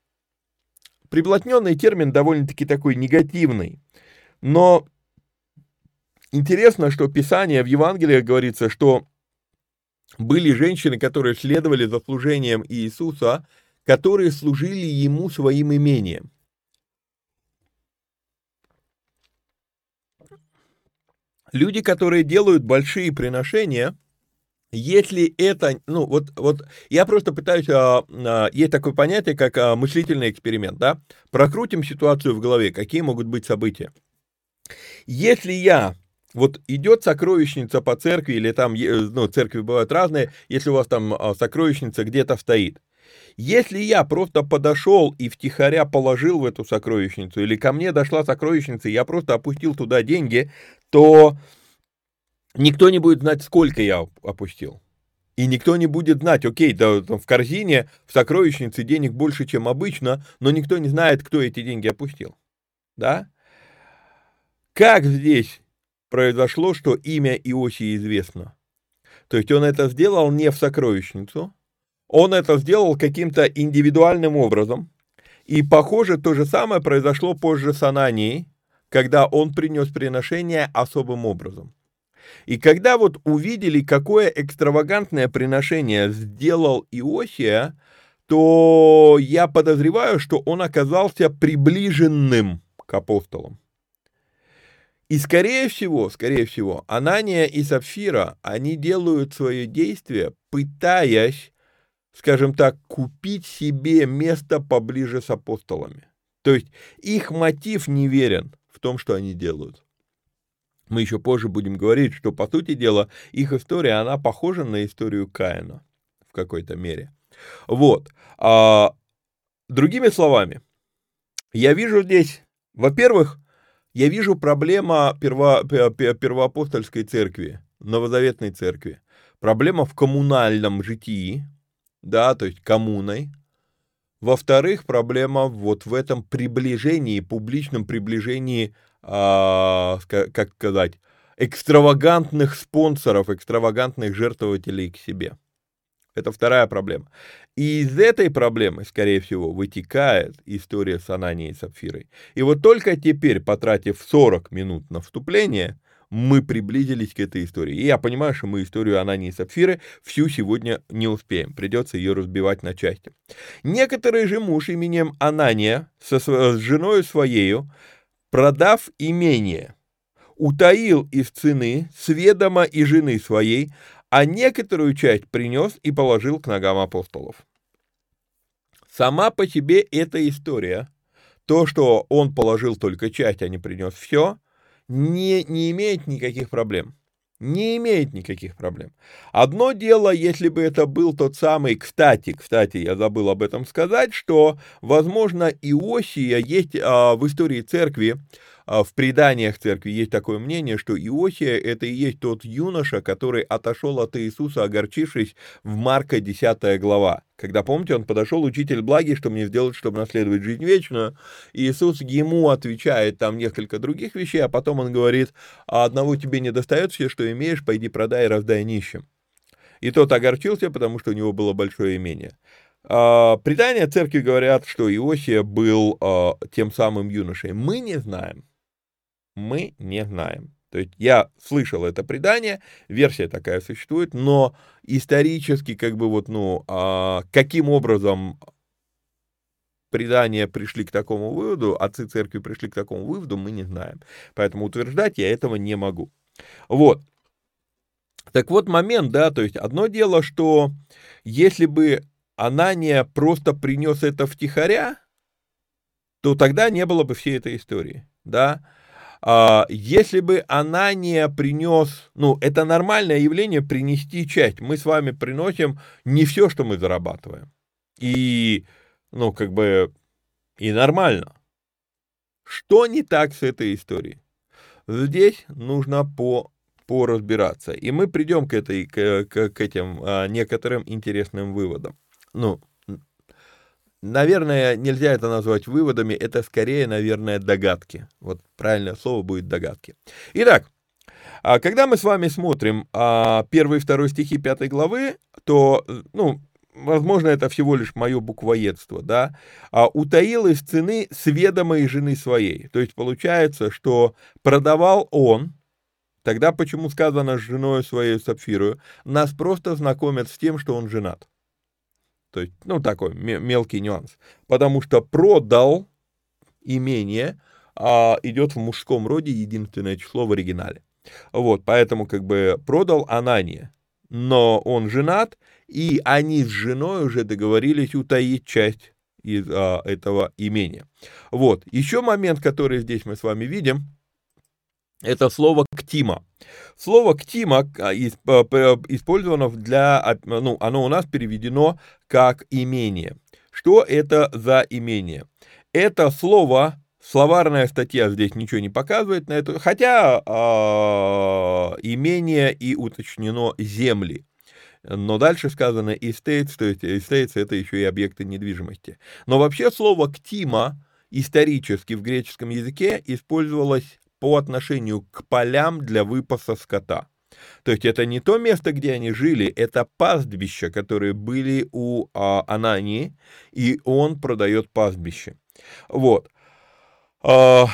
приблотненный термин довольно-таки такой негативный, но интересно, что Писание в Евангелиях говорится, что были женщины, которые следовали за служением Иисуса, которые служили ему своим имением. Люди, которые делают большие приношения – если это, ну, вот, вот я просто пытаюсь, а, а, есть такое понятие, как а, мыслительный эксперимент, да, прокрутим ситуацию в голове, какие могут быть события. Если я, вот идет сокровищница по церкви, или там, ну, церкви бывают разные, если у вас там а, сокровищница где-то стоит, если я просто подошел и втихаря положил в эту сокровищницу, или ко мне дошла сокровищница, и я просто опустил туда деньги, то никто не будет знать, сколько я опустил. И никто не будет знать, окей, да, там в корзине, в сокровищнице денег больше, чем обычно, но никто не знает, кто эти деньги опустил. Да? Как здесь произошло, что имя Иосии известно? То есть он это сделал не в сокровищницу, он это сделал каким-то индивидуальным образом. И, похоже, то же самое произошло позже с Ананией, когда он принес приношение особым образом. И когда вот увидели, какое экстравагантное приношение сделал Иосия, то я подозреваю, что он оказался приближенным к апостолам. И скорее всего, скорее всего, Анания и Сапфира, они делают свое действие, пытаясь, скажем так, купить себе место поближе с апостолами. То есть их мотив неверен в том, что они делают. Мы еще позже будем говорить, что, по сути дела, их история, она похожа на историю Каина в какой-то мере. Вот. А, другими словами, я вижу здесь, во-первых, я вижу проблема перво, первоапостольской церкви, новозаветной церкви. Проблема в коммунальном житии, да, то есть коммуной. Во-вторых, проблема вот в этом приближении, публичном приближении а, как сказать, экстравагантных спонсоров, экстравагантных жертвователей к себе. Это вторая проблема. И из этой проблемы, скорее всего, вытекает история с Ананией и Сапфирой. И вот только теперь, потратив 40 минут на вступление, мы приблизились к этой истории. И я понимаю, что мы историю Анании и Сапфиры всю сегодня не успеем. Придется ее разбивать на части. Некоторый же муж именем Анания со, с женой своею продав имение, утаил из цены сведомо и жены своей, а некоторую часть принес и положил к ногам апостолов. Сама по себе эта история, то, что он положил только часть, а не принес все, не, не имеет никаких проблем. Не имеет никаких проблем. Одно дело, если бы это был тот самый, кстати, кстати, я забыл об этом сказать, что, возможно, Иосия есть а, в истории церкви, в преданиях церкви есть такое мнение, что Иосия это и есть тот юноша, который отошел от Иисуса, огорчившись в Марка 10 глава. Когда, помните, он подошел, учитель благий, что мне сделать, чтобы наследовать жизнь вечную, Иисус ему отвечает там несколько других вещей, а потом он говорит, а одного тебе не достает все, что имеешь, пойди продай и раздай нищим. И тот огорчился, потому что у него было большое имение. А, предания церкви говорят, что Иосия был а, тем самым юношей. Мы не знаем. Мы не знаем. То есть я слышал это предание, версия такая существует, но исторически, как бы вот, ну, а, каким образом предания пришли к такому выводу, отцы церкви пришли к такому выводу, мы не знаем. Поэтому утверждать я этого не могу. Вот. Так вот момент, да, то есть одно дело, что если бы Анания просто принес это втихаря, то тогда не было бы всей этой истории, да. А, если бы Анания принес, ну, это нормальное явление принести часть. Мы с вами приносим не все, что мы зарабатываем. И, ну, как бы, и нормально. Что не так с этой историей? Здесь нужно по поразбираться. И мы придем к, этой, к, к, к этим а, некоторым интересным выводам. Ну, Наверное, нельзя это назвать выводами, это скорее, наверное, догадки. Вот правильное слово будет догадки. Итак, а когда мы с вами смотрим а, первый и второй стихи пятой главы, то, ну, возможно, это всего лишь мое буквоедство, да, а, утаил из цены сведомой жены своей. То есть получается, что продавал он, тогда почему сказано с женой своей Сапфирою, нас просто знакомят с тем, что он женат. То есть, ну, такой мелкий нюанс. Потому что продал имение а, идет в мужском роде единственное число в оригинале. Вот, поэтому как бы продал Анания, но он женат, и они с женой уже договорились утаить часть из а, этого имения. Вот, еще момент, который здесь мы с вами видим, это слово «ктима». Слово «ктима» а, использовано для, ну, оно у нас переведено как «имение». Что это за имение? Это слово Словарная статья здесь ничего не показывает на это, хотя э, имение и уточнено земли. Но дальше сказано estates, то есть estates это еще и объекты недвижимости. Но вообще слово «ктима» исторически в греческом языке использовалось по отношению к полям для выпаса скота. То есть это не то место, где они жили, это пастбища, которые были у а, Анании, и он продает пастбище. Вот. А,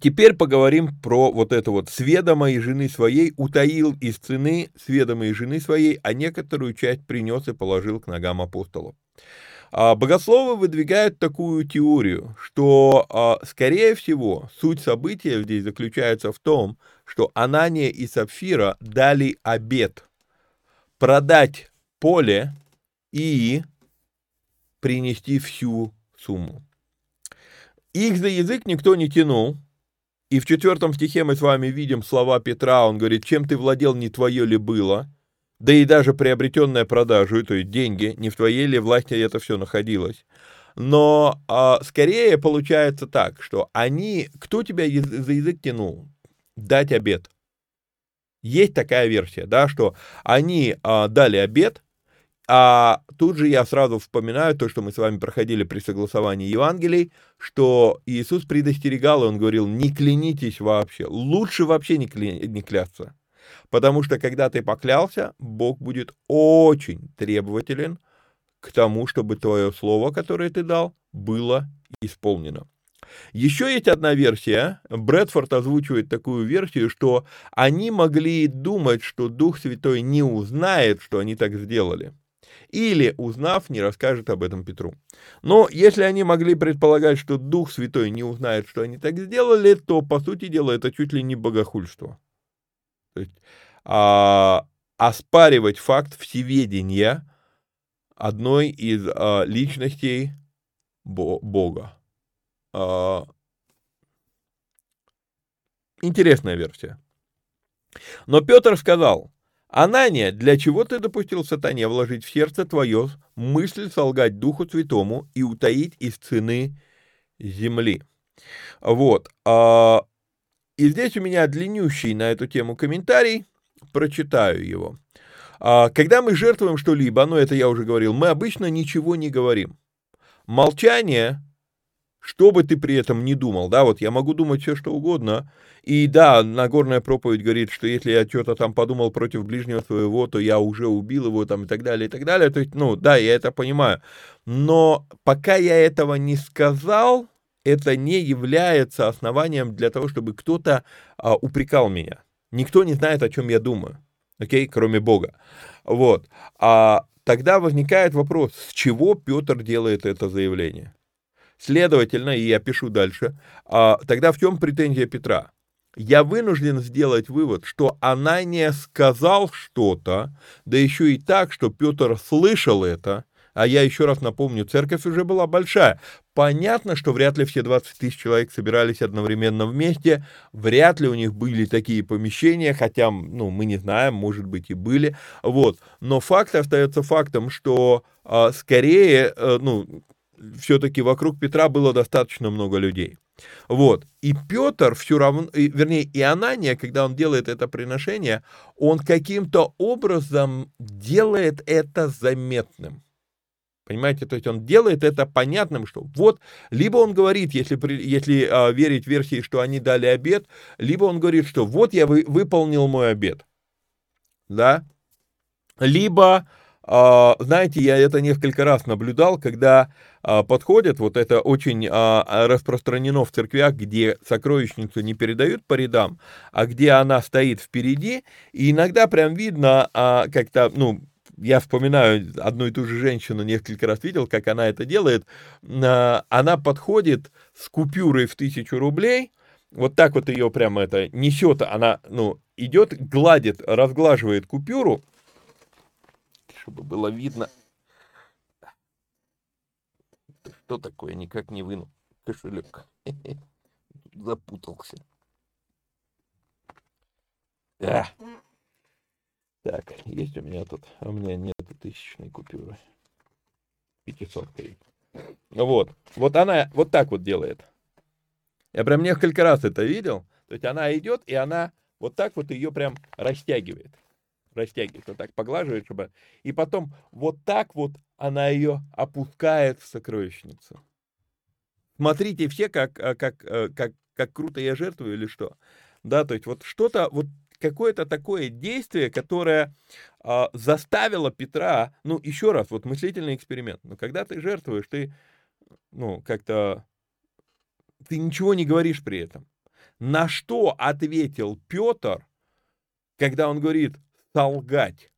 теперь поговорим про вот это вот сведомо жены своей утаил из цены сведомо жены своей, а некоторую часть принес и положил к ногам апостолов. А богословы выдвигают такую теорию, что, а, скорее всего, суть события здесь заключается в том, что Анания и Сапфира дали обет продать поле и принести всю сумму. Их за язык никто не тянул, и в четвертом стихе мы с вами видим слова Петра, он говорит, чем ты владел, не твое ли было, да и даже приобретенная продажу, то есть деньги, не в твоей ли власти это все находилось. Но а, скорее получается так, что они, кто тебя за язык тянул? Дать обед. Есть такая версия, да, что они а, дали обед, а тут же я сразу вспоминаю то, что мы с вами проходили при согласовании Евангелий, что Иисус предостерегал, и он говорил, не клянитесь вообще, лучше вообще не, кля... не клясться. Потому что когда ты поклялся, Бог будет очень требователен к тому, чтобы твое слово, которое ты дал, было исполнено. Еще есть одна версия. Брэдфорд озвучивает такую версию, что они могли думать, что Дух Святой не узнает, что они так сделали. Или, узнав, не расскажет об этом Петру. Но если они могли предполагать, что Дух Святой не узнает, что они так сделали, то, по сути дела, это чуть ли не богохульство. То есть а, оспаривать факт всеведения одной из а, личностей Бога. А, интересная версия. Но Петр сказал, Анания, для чего ты допустил сатане вложить в сердце твое мысль солгать Духу Святому и утаить из цены земли? Вот. А, и здесь у меня длиннющий на эту тему комментарий, прочитаю его. А, когда мы жертвуем что-либо, ну это я уже говорил, мы обычно ничего не говорим. Молчание, что бы ты при этом ни думал, да, вот я могу думать все, что угодно, и да, Нагорная проповедь говорит, что если я что-то там подумал против ближнего своего, то я уже убил его там и так далее, и так далее, то есть, ну, да, я это понимаю, но пока я этого не сказал, это не является основанием для того, чтобы кто-то а, упрекал меня. Никто не знает, о чем я думаю, окей, okay? кроме Бога. Вот. А тогда возникает вопрос, с чего Петр делает это заявление? Следовательно, и я пишу дальше, а, тогда в чем претензия Петра? Я вынужден сделать вывод, что она не сказал что-то, да еще и так, что Петр слышал это, а я еще раз напомню, церковь уже была большая. Понятно, что вряд ли все 20 тысяч человек собирались одновременно вместе, вряд ли у них были такие помещения, хотя, ну, мы не знаем, может быть и были, вот. Но факт остается фактом, что э, скорее, э, ну, все-таки вокруг Петра было достаточно много людей. Вот. И Петр все равно, вернее, и Анания, когда он делает это приношение, он каким-то образом делает это заметным. Понимаете, то есть он делает это понятным, что вот, либо он говорит, если, если а, верить версии, что они дали обед, либо он говорит, что вот я вы, выполнил мой обед, да, либо, а, знаете, я это несколько раз наблюдал, когда а, подходят, вот это очень а, распространено в церквях, где сокровищницу не передают по рядам, а где она стоит впереди, и иногда прям видно а, как-то, ну, я вспоминаю одну и ту же женщину, несколько раз видел, как она это делает. А, она подходит с купюрой в тысячу рублей, вот так вот ее прямо это несет, она, ну, идет, гладит, разглаживает купюру, чтобы было видно. Что такое, никак не выну кошелек. [LAUGHS] Запутался. Да. Так, есть у меня тут, у меня нет тысячной купюры. 500 -й. Вот. Вот она вот так вот делает. Я прям несколько раз это видел. То есть она идет, и она вот так вот ее прям растягивает. Растягивает, вот так поглаживает, чтобы... И потом вот так вот она ее опускает в сокровищницу. Смотрите все, как, э, как, э, как, как круто я жертвую или что. Да, то есть вот что-то, вот какое-то такое действие, которое а, заставило Петра, ну, еще раз, вот мыслительный эксперимент. Но когда ты жертвуешь, ты, ну, как-то, ты ничего не говоришь при этом. На что ответил Петр, когда он говорит солгать?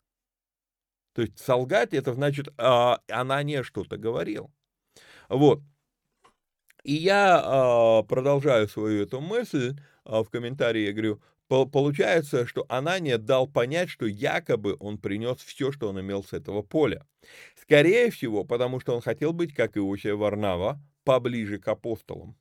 То есть солгать, это значит, а, она не что-то говорил. Вот. И я а, продолжаю свою эту мысль а, в комментарии, я говорю, Получается, что Анания дал понять, что якобы он принес все, что он имел с этого поля. Скорее всего, потому что он хотел быть, как Иосия Варнава, поближе к апостолам.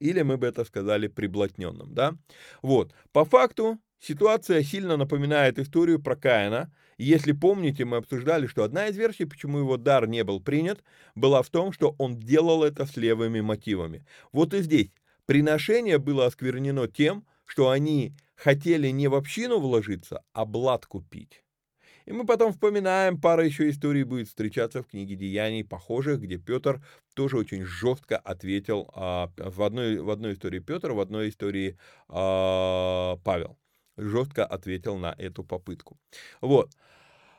Или мы бы это сказали приблотненным, да? Вот, по факту ситуация сильно напоминает историю про Каина. Если помните, мы обсуждали, что одна из версий, почему его дар не был принят, была в том, что он делал это с левыми мотивами. Вот и здесь приношение было осквернено тем, что они хотели не в общину вложиться, а блат купить. И мы потом вспоминаем, пара еще историй будет встречаться в книге Деяний, похожих, где Петр тоже очень жестко ответил а, в, одной, в одной истории Петр, в одной истории а, Павел. Жестко ответил на эту попытку. Вот.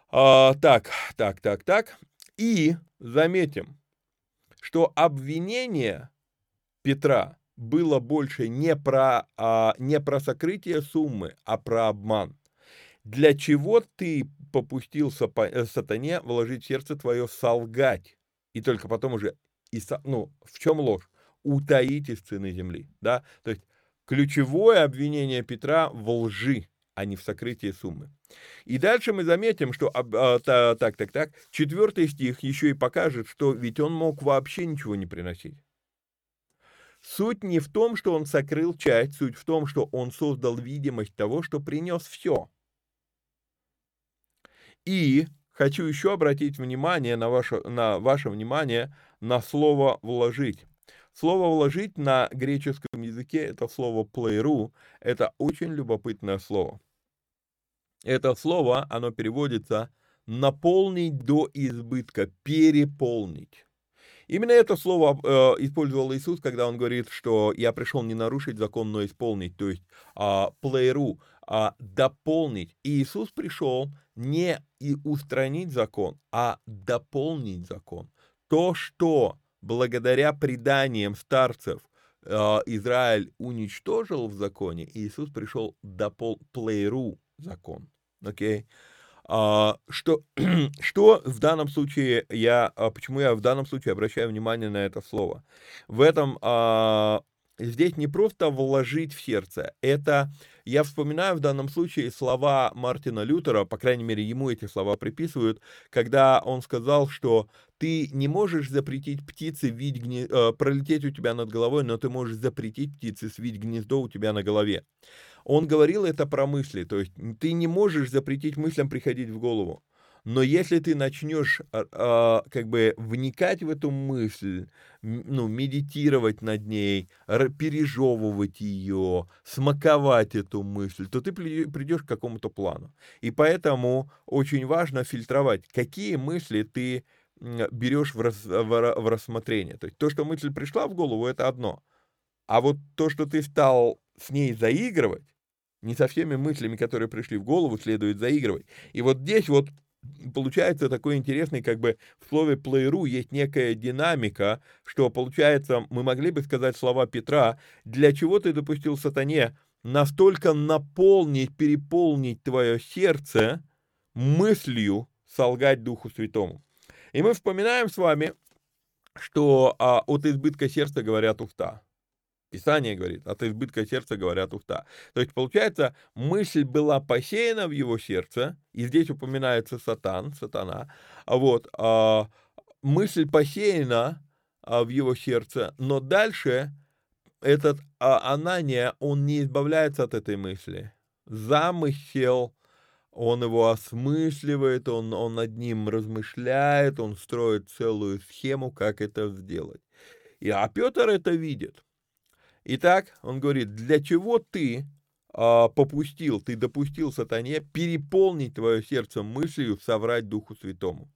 А, так, так, так, так. И заметим, что обвинение Петра было больше не про, а, не про сокрытие суммы, а про обман. Для чего ты попустил э, сатане вложить в сердце твое солгать? И только потом уже, и, ну, в чем ложь? Утаить из цены земли, да? То есть ключевое обвинение Петра в лжи, а не в сокрытии суммы. И дальше мы заметим, что, а, так, так, так, четвертый стих еще и покажет, что ведь он мог вообще ничего не приносить. Суть не в том, что он сокрыл часть, суть в том, что он создал видимость того, что принес все. И хочу еще обратить внимание на ваше, на ваше внимание на слово «вложить». Слово «вложить» на греческом языке – это слово «плейру». Это очень любопытное слово. Это слово, оно переводится «наполнить до избытка», «переполнить». Именно это слово э, использовал Иисус, когда он говорит, что я пришел не нарушить закон, но исполнить, то есть э, плейру, э, дополнить. И Иисус пришел не и устранить закон, а дополнить закон. То, что благодаря преданиям старцев э, Израиль уничтожил в законе, Иисус пришел допол плейру закон. Окей? Okay? А, что, [CLEARS THROAT] что в данном случае я, а, почему я в данном случае обращаю внимание на это слово? В этом а, здесь не просто вложить в сердце, это, я вспоминаю в данном случае слова Мартина Лютера, по крайней мере, ему эти слова приписывают, когда он сказал, что ты не можешь запретить птице видеть гне... пролететь у тебя над головой, но ты можешь запретить птице свить гнездо у тебя на голове. Он говорил это про мысли, то есть ты не можешь запретить мыслям приходить в голову. Но если ты начнешь а, как бы вникать в эту мысль, ну, медитировать над ней, пережевывать ее, смаковать эту мысль, то ты придешь к какому-то плану. И поэтому очень важно фильтровать, какие мысли ты берешь в, рас, в, в рассмотрение. То есть то, что мысль пришла в голову, это одно. А вот то, что ты стал с ней заигрывать, не со всеми мыслями, которые пришли в голову, следует заигрывать. И вот здесь вот получается такой интересный, как бы в слове «плейру» есть некая динамика, что получается, мы могли бы сказать слова Петра, для чего ты допустил сатане настолько наполнить, переполнить твое сердце мыслью солгать Духу Святому. И мы вспоминаем с вами, что а, от избытка сердца говорят уста. Писание говорит, от избытка сердца говорят уста. То есть, получается, мысль была посеяна в его сердце, и здесь упоминается сатан, сатана, а вот, а, мысль посеяна а, в его сердце, но дальше этот а, Анания, он не избавляется от этой мысли. Замысел он его осмысливает, он, он над ним размышляет, он строит целую схему, как это сделать. И, а Петр это видит. Итак, он говорит, для чего ты а, попустил, ты допустил сатане переполнить твое сердце мыслью соврать Духу Святому.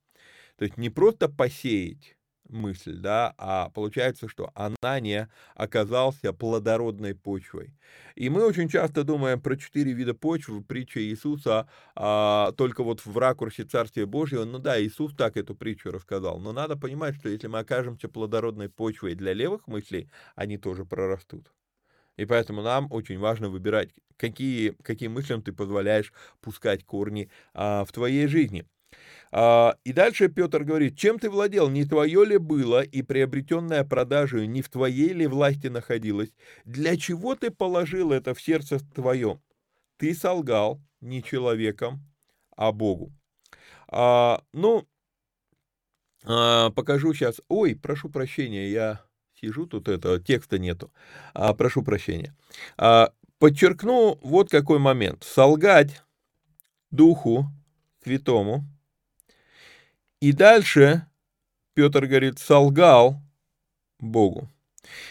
То есть не просто посеять, мысль, да, а получается, что Анания оказался плодородной почвой. И мы очень часто думаем про четыре вида почв в притче Иисуса, а, только вот в ракурсе Царствия Божьего. Ну да, Иисус так эту притчу рассказал, но надо понимать, что если мы окажемся плодородной почвой для левых мыслей, они тоже прорастут. И поэтому нам очень важно выбирать, какие, каким мыслям ты позволяешь пускать корни а, в твоей жизни. А, и дальше Петр говорит, чем ты владел, не твое ли было, и приобретенное продажей не в твоей ли власти находилось? Для чего ты положил это в сердце твое? Ты солгал не человеком, а Богу. А, ну, а, покажу сейчас. Ой, прошу прощения, я сижу, тут этого текста нету. А, прошу прощения. А, подчеркну вот какой момент. Солгать Духу Святому – и дальше Петр говорит, солгал Богу.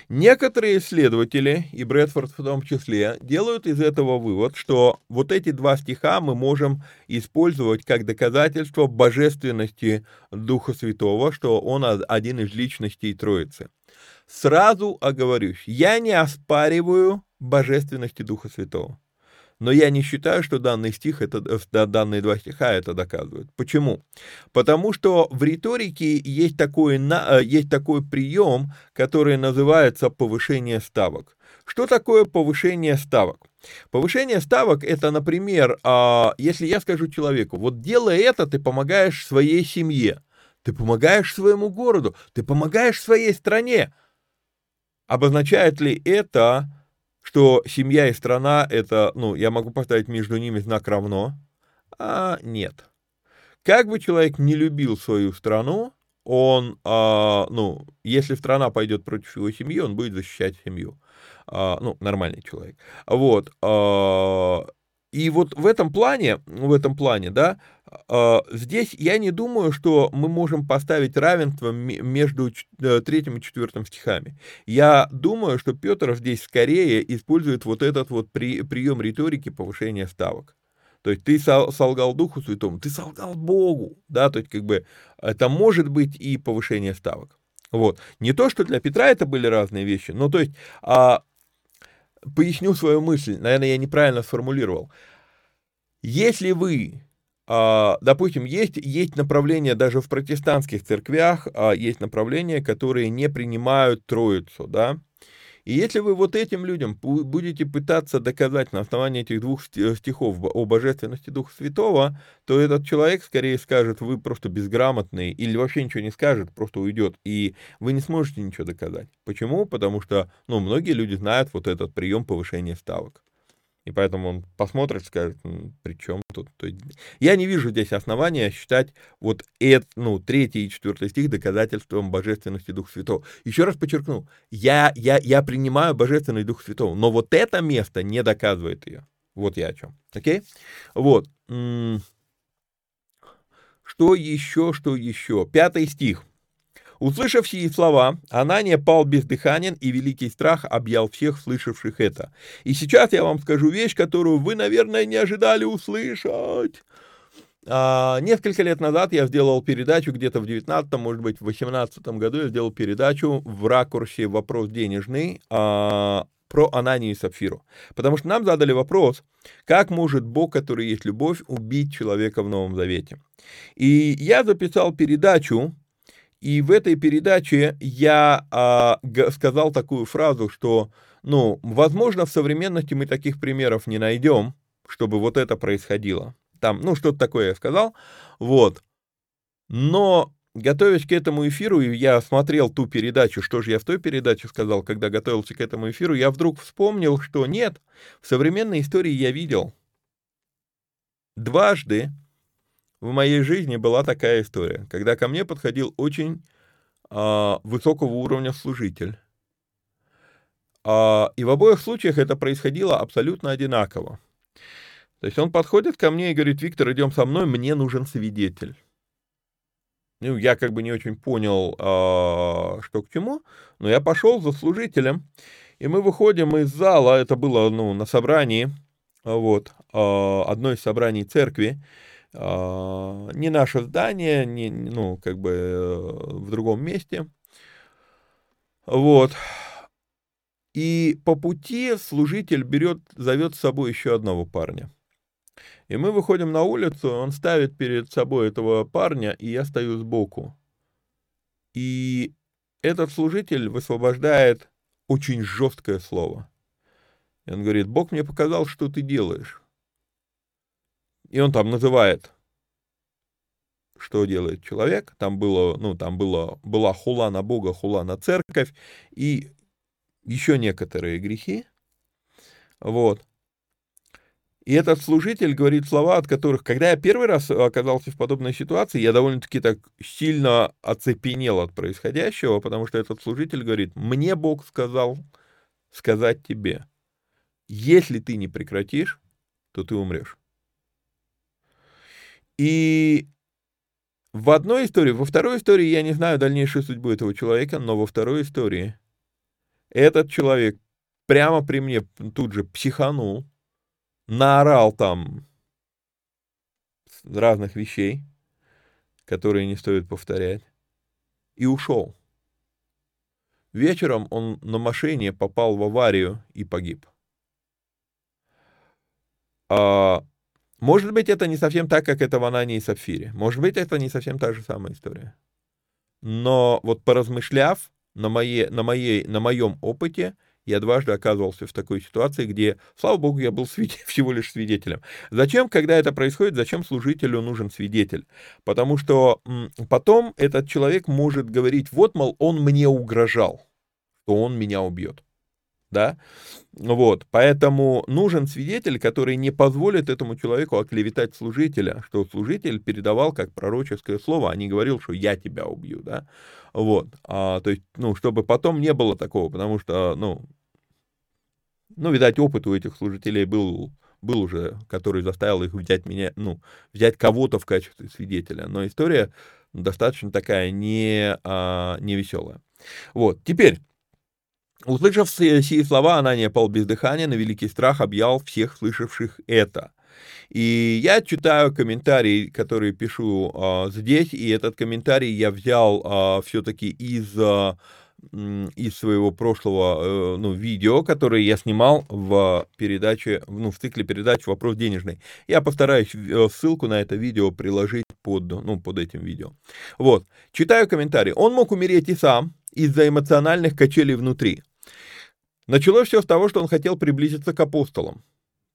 Некоторые исследователи, и Брэдфорд в том числе, делают из этого вывод, что вот эти два стиха мы можем использовать как доказательство божественности Духа Святого, что он один из личностей Троицы. Сразу оговорюсь, я не оспариваю божественности Духа Святого. Но я не считаю, что данный стих, это, э, данные два стиха это доказывают. Почему? Потому что в риторике есть такой, э, есть такой прием, который называется повышение ставок. Что такое повышение ставок? Повышение ставок это, например, а, если я скажу человеку, вот делая это, ты помогаешь своей семье, ты помогаешь своему городу, ты помогаешь своей стране. Обозначает ли это что семья и страна это, ну, я могу поставить между ними знак равно, а нет. Как бы человек не любил свою страну, он, а, ну, если страна пойдет против его семьи, он будет защищать семью. А, ну, нормальный человек. Вот. А, и вот в этом плане, в этом плане, да, здесь я не думаю, что мы можем поставить равенство между э, третьим и четвертым стихами. Я думаю, что Петр здесь скорее использует вот этот вот при, прием риторики повышения ставок. То есть ты солгал Духу Святому, ты солгал Богу, да, то есть как бы это может быть и повышение ставок. Вот. Не то, что для Петра это были разные вещи, но то есть а, поясню свою мысль, наверное, я неправильно сформулировал. Если вы, а, допустим, есть, есть направления даже в протестантских церквях, а, есть направления, которые не принимают Троицу, да, и если вы вот этим людям будете пытаться доказать на основании этих двух стихов о божественности Духа Святого, то этот человек скорее скажет, вы просто безграмотный, или вообще ничего не скажет, просто уйдет, и вы не сможете ничего доказать. Почему? Потому что, ну, многие люди знают вот этот прием повышения ставок. И поэтому он посмотрит, скажет, при чем тут. То есть, я не вижу здесь основания считать вот это, ну, третий и четвертый стих доказательством божественности Духа Святого. Еще раз подчеркну, я, я, я принимаю божественный Дух Святого, но вот это место не доказывает ее. Вот я о чем. Окей? Вот. Что еще, что еще? Пятый стих. Услышав сии слова, Анания пал бездыханен, и великий страх объял всех слышавших это. И сейчас я вам скажу вещь, которую вы, наверное, не ожидали услышать. А, несколько лет назад я сделал передачу, где-то в 19 может быть, в 18 году я сделал передачу в ракурсе «Вопрос денежный», а, про Ананию и Сапфиру. Потому что нам задали вопрос, как может Бог, который есть любовь, убить человека в Новом Завете. И я записал передачу, и в этой передаче я а, сказал такую фразу, что, ну, возможно, в современности мы таких примеров не найдем, чтобы вот это происходило. Там, ну, что-то такое я сказал, вот. Но, готовясь к этому эфиру, я смотрел ту передачу, что же я в той передаче сказал, когда готовился к этому эфиру, я вдруг вспомнил, что нет, в современной истории я видел дважды в моей жизни была такая история, когда ко мне подходил очень э, высокого уровня служитель. Э, и в обоих случаях это происходило абсолютно одинаково. То есть он подходит ко мне и говорит, Виктор, идем со мной, мне нужен свидетель. Ну, я как бы не очень понял, а, что к чему, но я пошел за служителем, и мы выходим из зала, это было, ну, на собрании, вот, а, одно из собраний церкви, не наше здание, не, ну, как бы э, в другом месте, вот, и по пути служитель берет, зовет с собой еще одного парня. И мы выходим на улицу, он ставит перед собой этого парня, и я стою сбоку. И этот служитель высвобождает очень жесткое слово. И он говорит, Бог мне показал, что ты делаешь. И он там называет, что делает человек. Там было, ну, там было, была хула на Бога, хула на церковь и еще некоторые грехи. Вот. И этот служитель говорит слова, от которых, когда я первый раз оказался в подобной ситуации, я довольно-таки так сильно оцепенел от происходящего, потому что этот служитель говорит, мне Бог сказал сказать тебе, если ты не прекратишь, то ты умрешь. И в одной истории, во второй истории я не знаю дальнейшую судьбу этого человека, но во второй истории этот человек прямо при мне тут же психанул, наорал там разных вещей, которые не стоит повторять, и ушел. Вечером он на машине попал в аварию и погиб. А, может быть, это не совсем так, как это в Анане и Сапфире. Может быть, это не совсем та же самая история. Но вот поразмышляв на, моей, на, моей, на моем опыте, я дважды оказывался в такой ситуации, где, слава богу, я был [LAUGHS] всего лишь свидетелем. Зачем, когда это происходит, зачем служителю нужен свидетель? Потому что потом этот человек может говорить, вот, мол, он мне угрожал, что он меня убьет. Да? Вот, поэтому нужен свидетель, который не позволит этому человеку оклеветать служителя, что служитель передавал как пророческое слово, а не говорил, что я тебя убью, да, вот, а, то есть, ну, чтобы потом не было такого, потому что, ну, ну, видать, опыт у этих служителей был, был уже, который заставил их взять меня, ну, взять кого-то в качестве свидетеля. Но история достаточно такая не, а, не веселая. Вот, теперь, услышав сие слова, Анания пал без дыхания, на великий страх объял всех слышавших это. И я читаю комментарий, который пишу а, здесь, и этот комментарий я взял а, все-таки из... А, из своего прошлого э, ну, видео, которое я снимал в передаче, ну, в цикле передач «Вопрос денежный». Я постараюсь э, ссылку на это видео приложить под, ну, под этим видео. Вот, читаю комментарий. Он мог умереть и сам из-за эмоциональных качелей внутри. Началось все с того, что он хотел приблизиться к апостолам.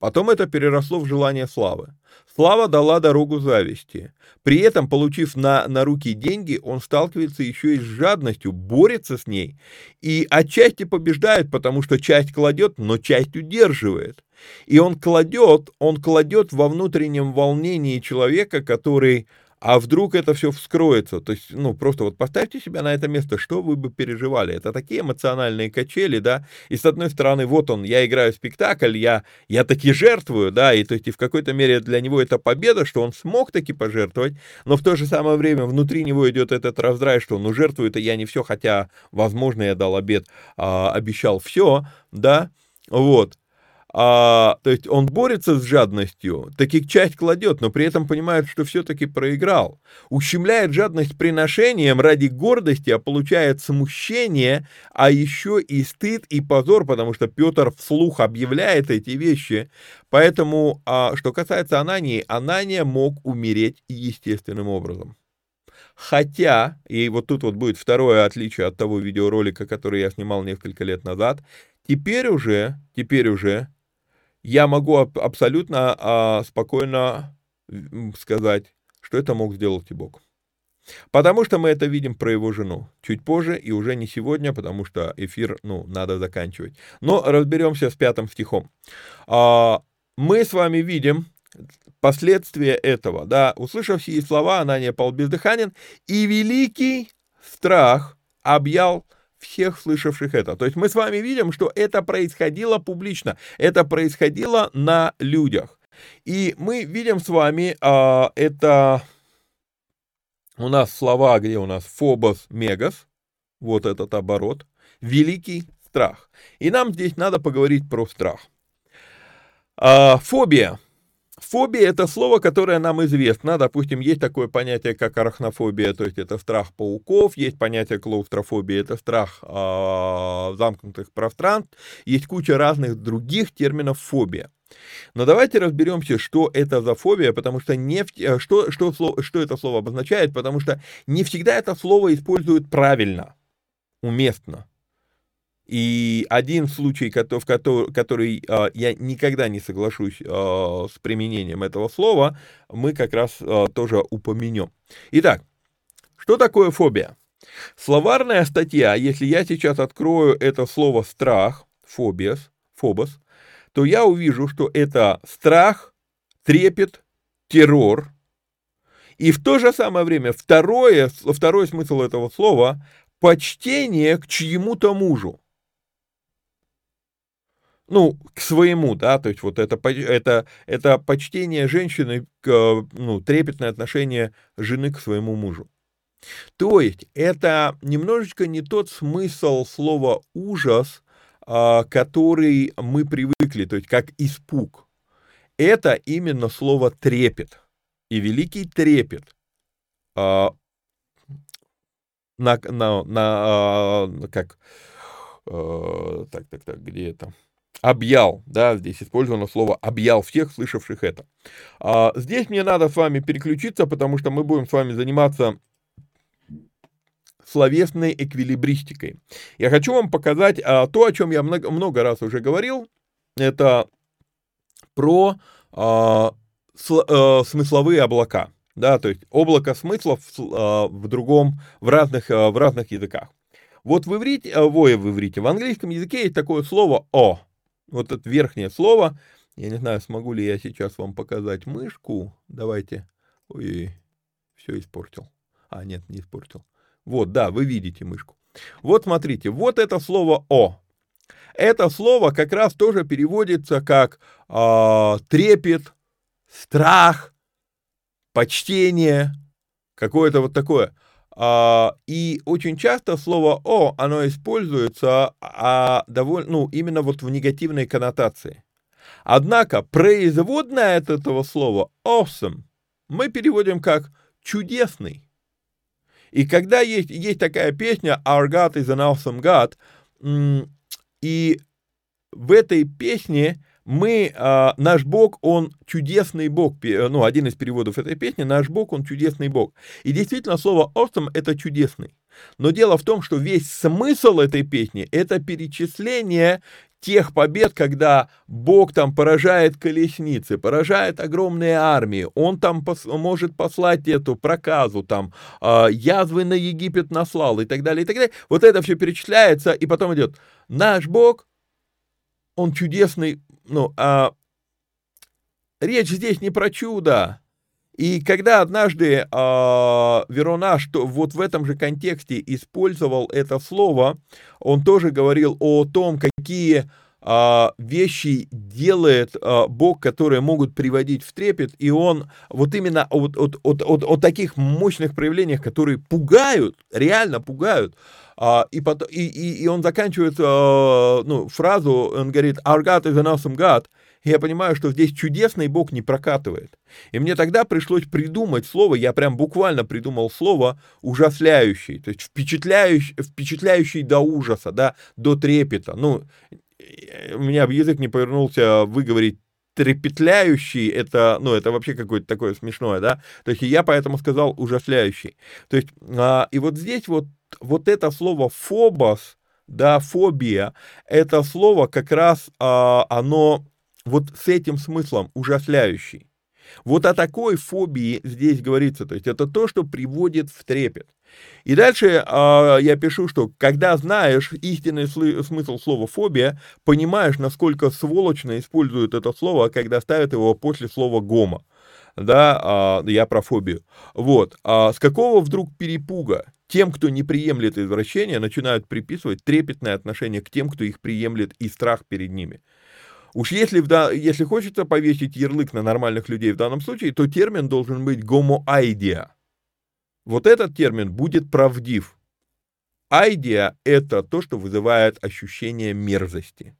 Потом это переросло в желание славы. Слава дала дорогу зависти. При этом, получив на, на руки деньги, он сталкивается еще и с жадностью, борется с ней. И отчасти побеждает, потому что часть кладет, но часть удерживает. И он кладет, он кладет во внутреннем волнении человека, который а вдруг это все вскроется? То есть, ну, просто вот поставьте себя на это место, что вы бы переживали? Это такие эмоциональные качели, да, и с одной стороны, вот он, я играю спектакль, я, я таки жертвую, да, и то есть и в какой-то мере для него это победа, что он смог таки пожертвовать, но в то же самое время внутри него идет этот раздрай, что ну жертвую-то я не все, хотя, возможно, я дал обед, а, обещал все, да, вот, а, то есть он борется с жадностью, таких часть кладет, но при этом понимает, что все-таки проиграл. Ущемляет жадность приношением ради гордости, а получает смущение, а еще и стыд и позор, потому что Петр вслух объявляет эти вещи. Поэтому, а, что касается Анании, Анания мог умереть естественным образом. Хотя, и вот тут вот будет второе отличие от того видеоролика, который я снимал несколько лет назад, теперь уже, теперь уже я могу абсолютно а, спокойно сказать, что это мог сделать и Бог. Потому что мы это видим про его жену. Чуть позже и уже не сегодня, потому что эфир, ну, надо заканчивать. Но разберемся с пятым стихом. А, мы с вами видим последствия этого, да, услышав сии слова, Анания пал бездыханен, и великий страх объял всех слышавших это. То есть мы с вами видим, что это происходило публично, это происходило на людях. И мы видим с вами, а, это у нас слова, где у нас фобос, мегас, вот этот оборот, великий страх. И нам здесь надо поговорить про страх. А, фобия. Фобия – это слово, которое нам известно. Допустим, есть такое понятие, как арахнофобия, то есть это страх пауков, есть понятие клаустрофобия, это страх э, замкнутых пространств, есть куча разных других терминов фобия. Но давайте разберемся, что это за фобия, потому что не, э, что, что, что это слово обозначает, потому что не всегда это слово используют правильно, уместно. И один случай, в который, а, я никогда не соглашусь а, с применением этого слова, мы как раз а, тоже упомянем. Итак, что такое фобия? Словарная статья, если я сейчас открою это слово страх, фобиас, фобос, то я увижу, что это страх, трепет, террор. И в то же самое время второе, второй смысл этого слова – почтение к чьему-то мужу. Ну, к своему, да, то есть вот это, это, это почтение женщины, к, ну, трепетное отношение жены к своему мужу. То есть это немножечко не тот смысл слова «ужас», а, который мы привыкли, то есть как испуг. Это именно слово трепет. И великий трепет а, на, на, на, а, как, так, так, так, где это? Объял, да, здесь использовано слово объял всех слышавших это. Здесь мне надо с вами переключиться, потому что мы будем с вами заниматься словесной эквилибристикой. Я хочу вам показать а, то, о чем я много, много раз уже говорил. Это про а, с, а, смысловые облака. Да, то есть облако смыслов а, в другом, в разных, а, в разных языках. Вот в иврите, а, воя в иврите, в английском языке есть такое слово «о». Вот это верхнее слово. Я не знаю, смогу ли я сейчас вам показать мышку. Давайте. Ой, все испортил. А, нет, не испортил. Вот, да, вы видите мышку. Вот смотрите, вот это слово «о». Это слово как раз тоже переводится как э, трепет, страх, почтение, какое-то вот такое. А, и очень часто слово «о», оно используется а, довольно, ну, именно вот в негативной коннотации. Однако производная от этого слова «awesome» мы переводим как «чудесный». И когда есть, есть такая песня «Our God is an awesome God», и в этой песне мы, а, наш Бог, он чудесный Бог, ну, один из переводов этой песни, наш Бог, он чудесный Бог. И действительно, слово awesome – это чудесный. Но дело в том, что весь смысл этой песни – это перечисление тех побед, когда Бог там поражает колесницы, поражает огромные армии, он там пос может послать эту проказу, там, э, язвы на Египет наслал и так далее, и так далее. Вот это все перечисляется, и потом идет наш Бог, он чудесный, ну, а речь здесь не про чудо, и когда однажды э, Верона, что вот в этом же контексте использовал это слово, он тоже говорил о том, какие вещи делает э, Бог, которые могут приводить в трепет, и он вот именно от, от, от, от, таких мощных проявлениях, которые пугают, реально пугают, Uh, и, потом, и, и, и он заканчивает ну, фразу, он говорит, «Our God is an awesome God», и я понимаю, что здесь чудесный Бог не прокатывает. И мне тогда пришлось придумать слово, я прям буквально придумал слово ужасляющий, то есть впечатляющий, впечатляющий до ужаса, да, до трепета. Ну, у меня язык не повернулся выговорить трепетляющий, это, ну, это вообще какое-то такое смешное, да, то есть я поэтому сказал ужасляющий. То есть, а, и вот здесь вот, вот это слово фобос, да, фобия, это слово как раз, а, оно вот с этим смыслом ужасляющий. Вот о такой фобии здесь говорится, то есть это то, что приводит в трепет. И дальше э, я пишу, что когда знаешь истинный смысл слова фобия, понимаешь, насколько сволочно используют это слово, когда ставят его после слова гомо. Да, э, я про фобию. Вот. А с какого вдруг перепуга тем, кто не приемлет извращения, начинают приписывать трепетное отношение к тем, кто их приемлет, и страх перед ними. Уж если, да- если хочется повесить ярлык на нормальных людей в данном случае, то термин должен быть гомоайдия. Вот этот термин будет правдив. Айдия – это то, что вызывает ощущение мерзости.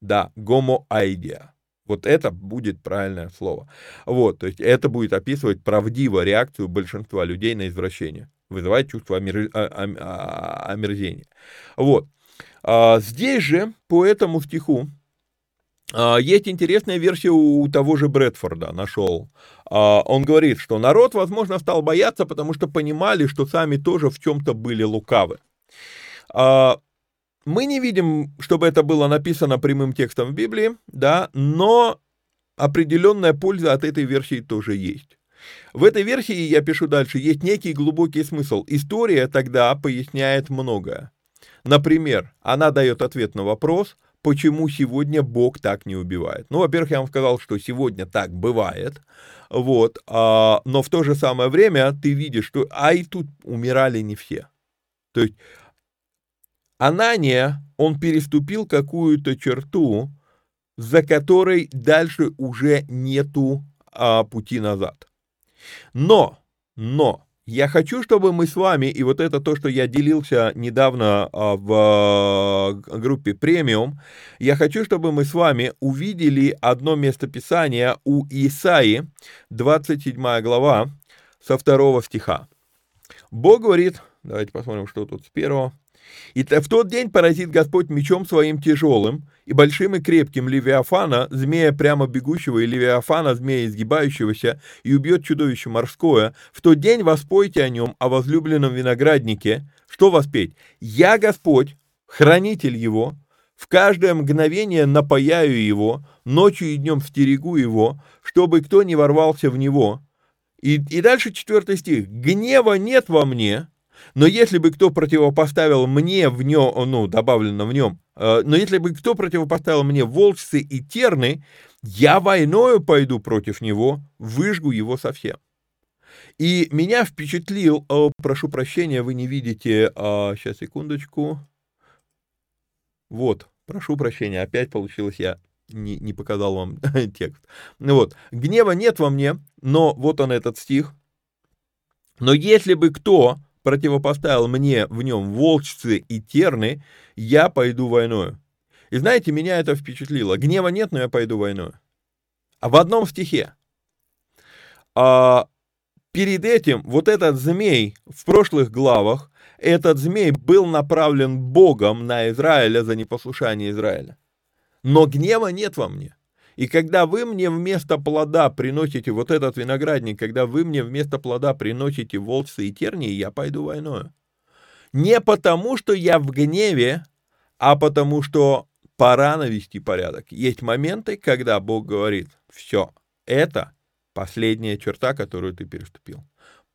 Да, гомоайдия. Вот это будет правильное слово. Вот, то есть это будет описывать правдиво реакцию большинства людей на извращение. Вызывать чувство омер... а, а, омерзения. Вот. А, здесь же, по этому стиху, есть интересная версия у того же Брэдфорда, нашел. А, Он говорит, что народ, возможно, стал бояться, потому что понимали, что сами тоже в чем-то были лукавы. А, Мы не видим, чтобы это было написано прямым текстом в Библии, да, но определенная польза от этой версии тоже есть. В этой версии, я пишу дальше, есть некий глубокий смысл. История тогда поясняет многое. Например, она дает ответ на вопрос, почему сегодня Бог так не убивает. Ну, во-первых, я вам сказал, что сегодня так бывает, вот, а, но в то же самое время ты видишь, что, а и тут умирали не все. То есть Анания, он переступил какую-то черту, за которой дальше уже нету а, пути назад. Но, но, я хочу, чтобы мы с вами, и вот это то, что я делился недавно а, в а, группе премиум, я хочу, чтобы мы с вами увидели одно местописание у Исаи, 27 глава, со второго стиха. Бог говорит, давайте посмотрим, что тут с первого. И в тот день поразит Господь мечом своим тяжелым и большим и крепким Левиафана, змея прямо бегущего, и Левиафана, змея изгибающегося, и убьет чудовище морское. В тот день воспойте о нем, о возлюбленном винограднике. Что воспеть? «Я Господь, хранитель его, в каждое мгновение напаяю его, ночью и днем стерегу его, чтобы кто не ворвался в него». И, и дальше четвертый стих. «Гнева нет во мне, но если бы кто противопоставил мне в нем, ну, добавлено в нем, э, но если бы кто противопоставил мне волчцы и терны, я войною пойду против него, выжгу его совсем. И меня впечатлил, э, прошу прощения, вы не видите, э, сейчас, секундочку, вот, прошу прощения, опять получилось я не, не показал вам [LAUGHS] текст. Ну вот, гнева нет во мне, но вот он этот стих. Но если бы кто противопоставил мне в нем волчцы и терны, я пойду войною. И знаете, меня это впечатлило. Гнева нет, но я пойду войною. А в одном стихе. А, перед этим вот этот змей в прошлых главах, этот змей был направлен Богом на Израиля за непослушание Израиля. Но гнева нет во мне. И когда вы мне вместо плода приносите вот этот виноградник, когда вы мне вместо плода приносите волчцы и тернии, я пойду войною. Не потому, что я в гневе, а потому, что пора навести порядок. Есть моменты, когда Бог говорит, все, это последняя черта, которую ты переступил.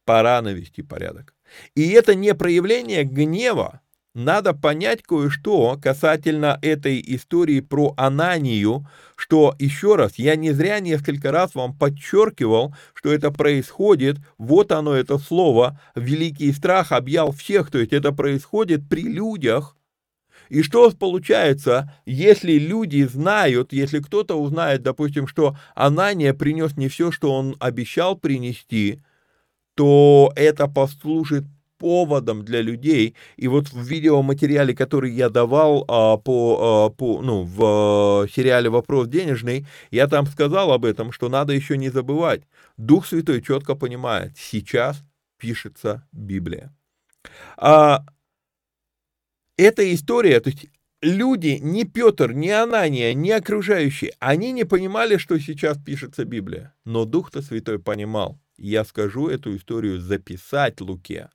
Пора навести порядок. И это не проявление гнева, надо понять кое-что касательно этой истории про Ананию, что, еще раз, я не зря несколько раз вам подчеркивал, что это происходит, вот оно это слово, великий страх объял всех, то есть это происходит при людях, и что получается, если люди знают, если кто-то узнает, допустим, что Анания принес не все, что он обещал принести, то это послужит поводом для людей. И вот в видеоматериале, который я давал а, по, а, по, ну, в а, сериале «Вопрос денежный», я там сказал об этом, что надо еще не забывать. Дух Святой четко понимает, сейчас пишется Библия. А, эта история, то есть люди, ни Петр, ни Анания, ни окружающие, они не понимали, что сейчас пишется Библия. Но Дух-то Святой понимал. Я скажу эту историю записать Луке.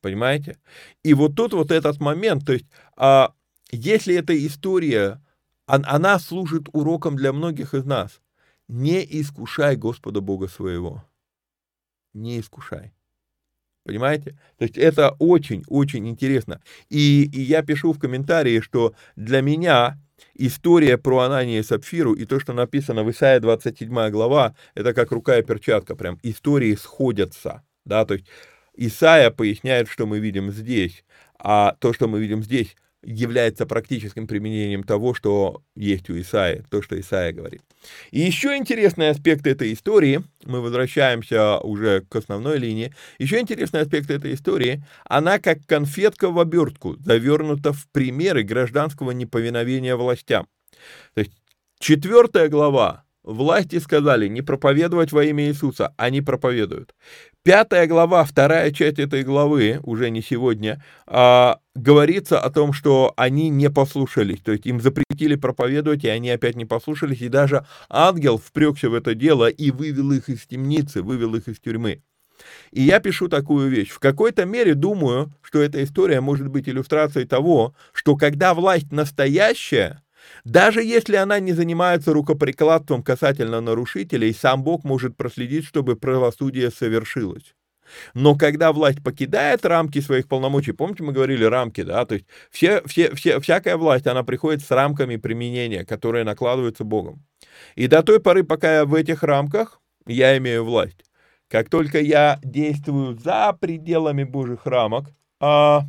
Понимаете? И вот тут вот этот момент, то есть, а, если эта история, она служит уроком для многих из нас, не искушай Господа Бога своего. Не искушай. Понимаете? То есть это очень-очень интересно. И, и я пишу в комментарии, что для меня история про Анания и Сапфиру и то, что написано в Исаии 27 глава, это как рука и перчатка, прям истории сходятся. Да, то есть Исаия поясняет, что мы видим здесь, а то, что мы видим здесь, является практическим применением того, что есть у Исаи, то, что Исаия говорит. И еще интересный аспект этой истории, мы возвращаемся уже к основной линии, еще интересный аспект этой истории, она как конфетка в обертку, завернута в примеры гражданского неповиновения властям. То есть четвертая глава Власти сказали не проповедовать во имя Иисуса, они проповедуют. Пятая глава, вторая часть этой главы, уже не сегодня, а, говорится о том, что они не послушались, то есть им запретили проповедовать, и они опять не послушались, и даже ангел впрекся в это дело и вывел их из темницы, вывел их из тюрьмы. И я пишу такую вещь. В какой-то мере думаю, что эта история может быть иллюстрацией того, что когда власть настоящая, даже если она не занимается рукоприкладством касательно нарушителей, сам Бог может проследить, чтобы правосудие совершилось. Но когда власть покидает рамки своих полномочий, помните, мы говорили рамки, да, то есть все, все, все, всякая власть, она приходит с рамками применения, которые накладываются Богом. И до той поры, пока я в этих рамках, я имею власть. Как только я действую за пределами Божьих рамок, а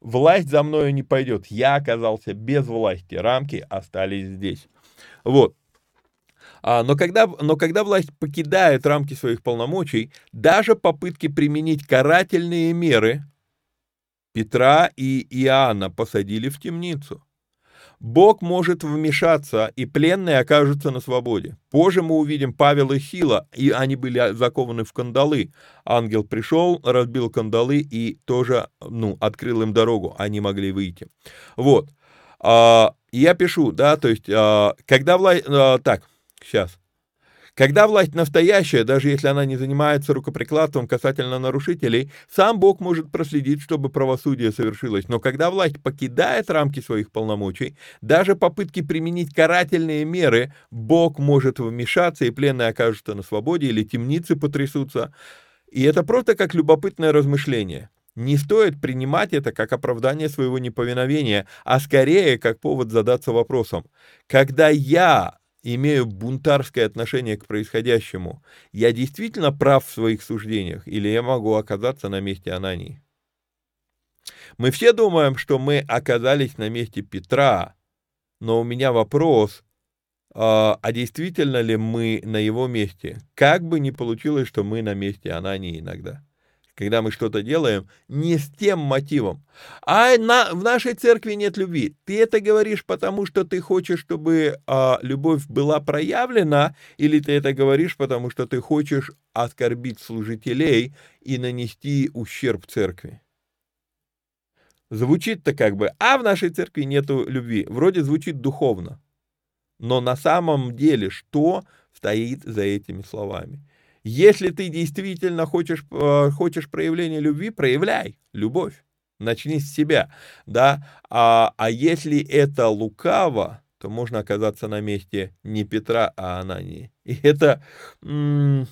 власть за мною не пойдет. Я оказался без власти, рамки остались здесь. Вот. А, но, когда, но когда власть покидает рамки своих полномочий, даже попытки применить карательные меры Петра и Иоанна посадили в темницу. Бог может вмешаться, и пленные окажутся на свободе. Позже мы увидим Павел и Сила, и они были закованы в кандалы. Ангел пришел, разбил кандалы и тоже, ну, открыл им дорогу, они могли выйти. Вот. А, я пишу, да, то есть, а, когда власть... А, так, сейчас. Когда власть настоящая, даже если она не занимается рукоприкладством касательно нарушителей, сам Бог может проследить, чтобы правосудие совершилось. Но когда власть покидает рамки своих полномочий, даже попытки применить карательные меры, Бог может вмешаться, и пленные окажутся на свободе, или темницы потрясутся. И это просто как любопытное размышление. Не стоит принимать это как оправдание своего неповиновения, а скорее как повод задаться вопросом. Когда я имею бунтарское отношение к происходящему, я действительно прав в своих суждениях, или я могу оказаться на месте Анании? Мы все думаем, что мы оказались на месте Петра, но у меня вопрос, а, а действительно ли мы на его месте? Как бы ни получилось, что мы на месте Анании иногда когда мы что-то делаем, не с тем мотивом. А на, в нашей церкви нет любви. Ты это говоришь, потому что ты хочешь, чтобы а, любовь была проявлена, или ты это говоришь, потому что ты хочешь оскорбить служителей и нанести ущерб церкви? Звучит-то как бы, а в нашей церкви нету любви. Вроде звучит духовно. Но на самом деле что стоит за этими словами? Если ты действительно хочешь, э, хочешь проявления любви, проявляй любовь. Начни с себя, да. А, а если это лукаво, то можно оказаться на месте не Петра, а Анании. И это... М-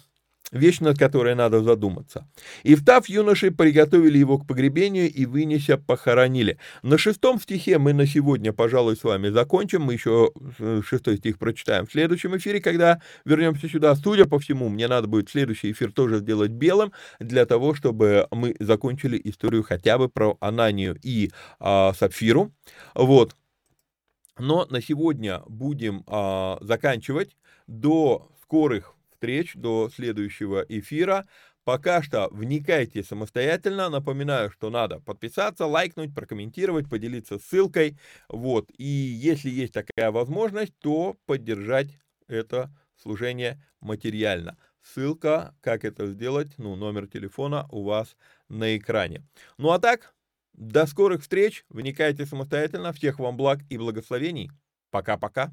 вещь, над которой надо задуматься. И встав юноши, приготовили его к погребению и, вынеся, похоронили. На шестом стихе мы на сегодня, пожалуй, с вами закончим. Мы еще э, шестой стих прочитаем в следующем эфире, когда вернемся сюда. Судя по всему, мне надо будет следующий эфир тоже сделать белым, для того, чтобы мы закончили историю хотя бы про Ананию и а, Сапфиру. Вот. Но на сегодня будем а, заканчивать. До скорых встреч, до следующего эфира. Пока что вникайте самостоятельно. Напоминаю, что надо подписаться, лайкнуть, прокомментировать, поделиться ссылкой. Вот. И если есть такая возможность, то поддержать это служение материально. Ссылка, как это сделать, ну, номер телефона у вас на экране. Ну а так, до скорых встреч. Вникайте самостоятельно. Всех вам благ и благословений. Пока-пока.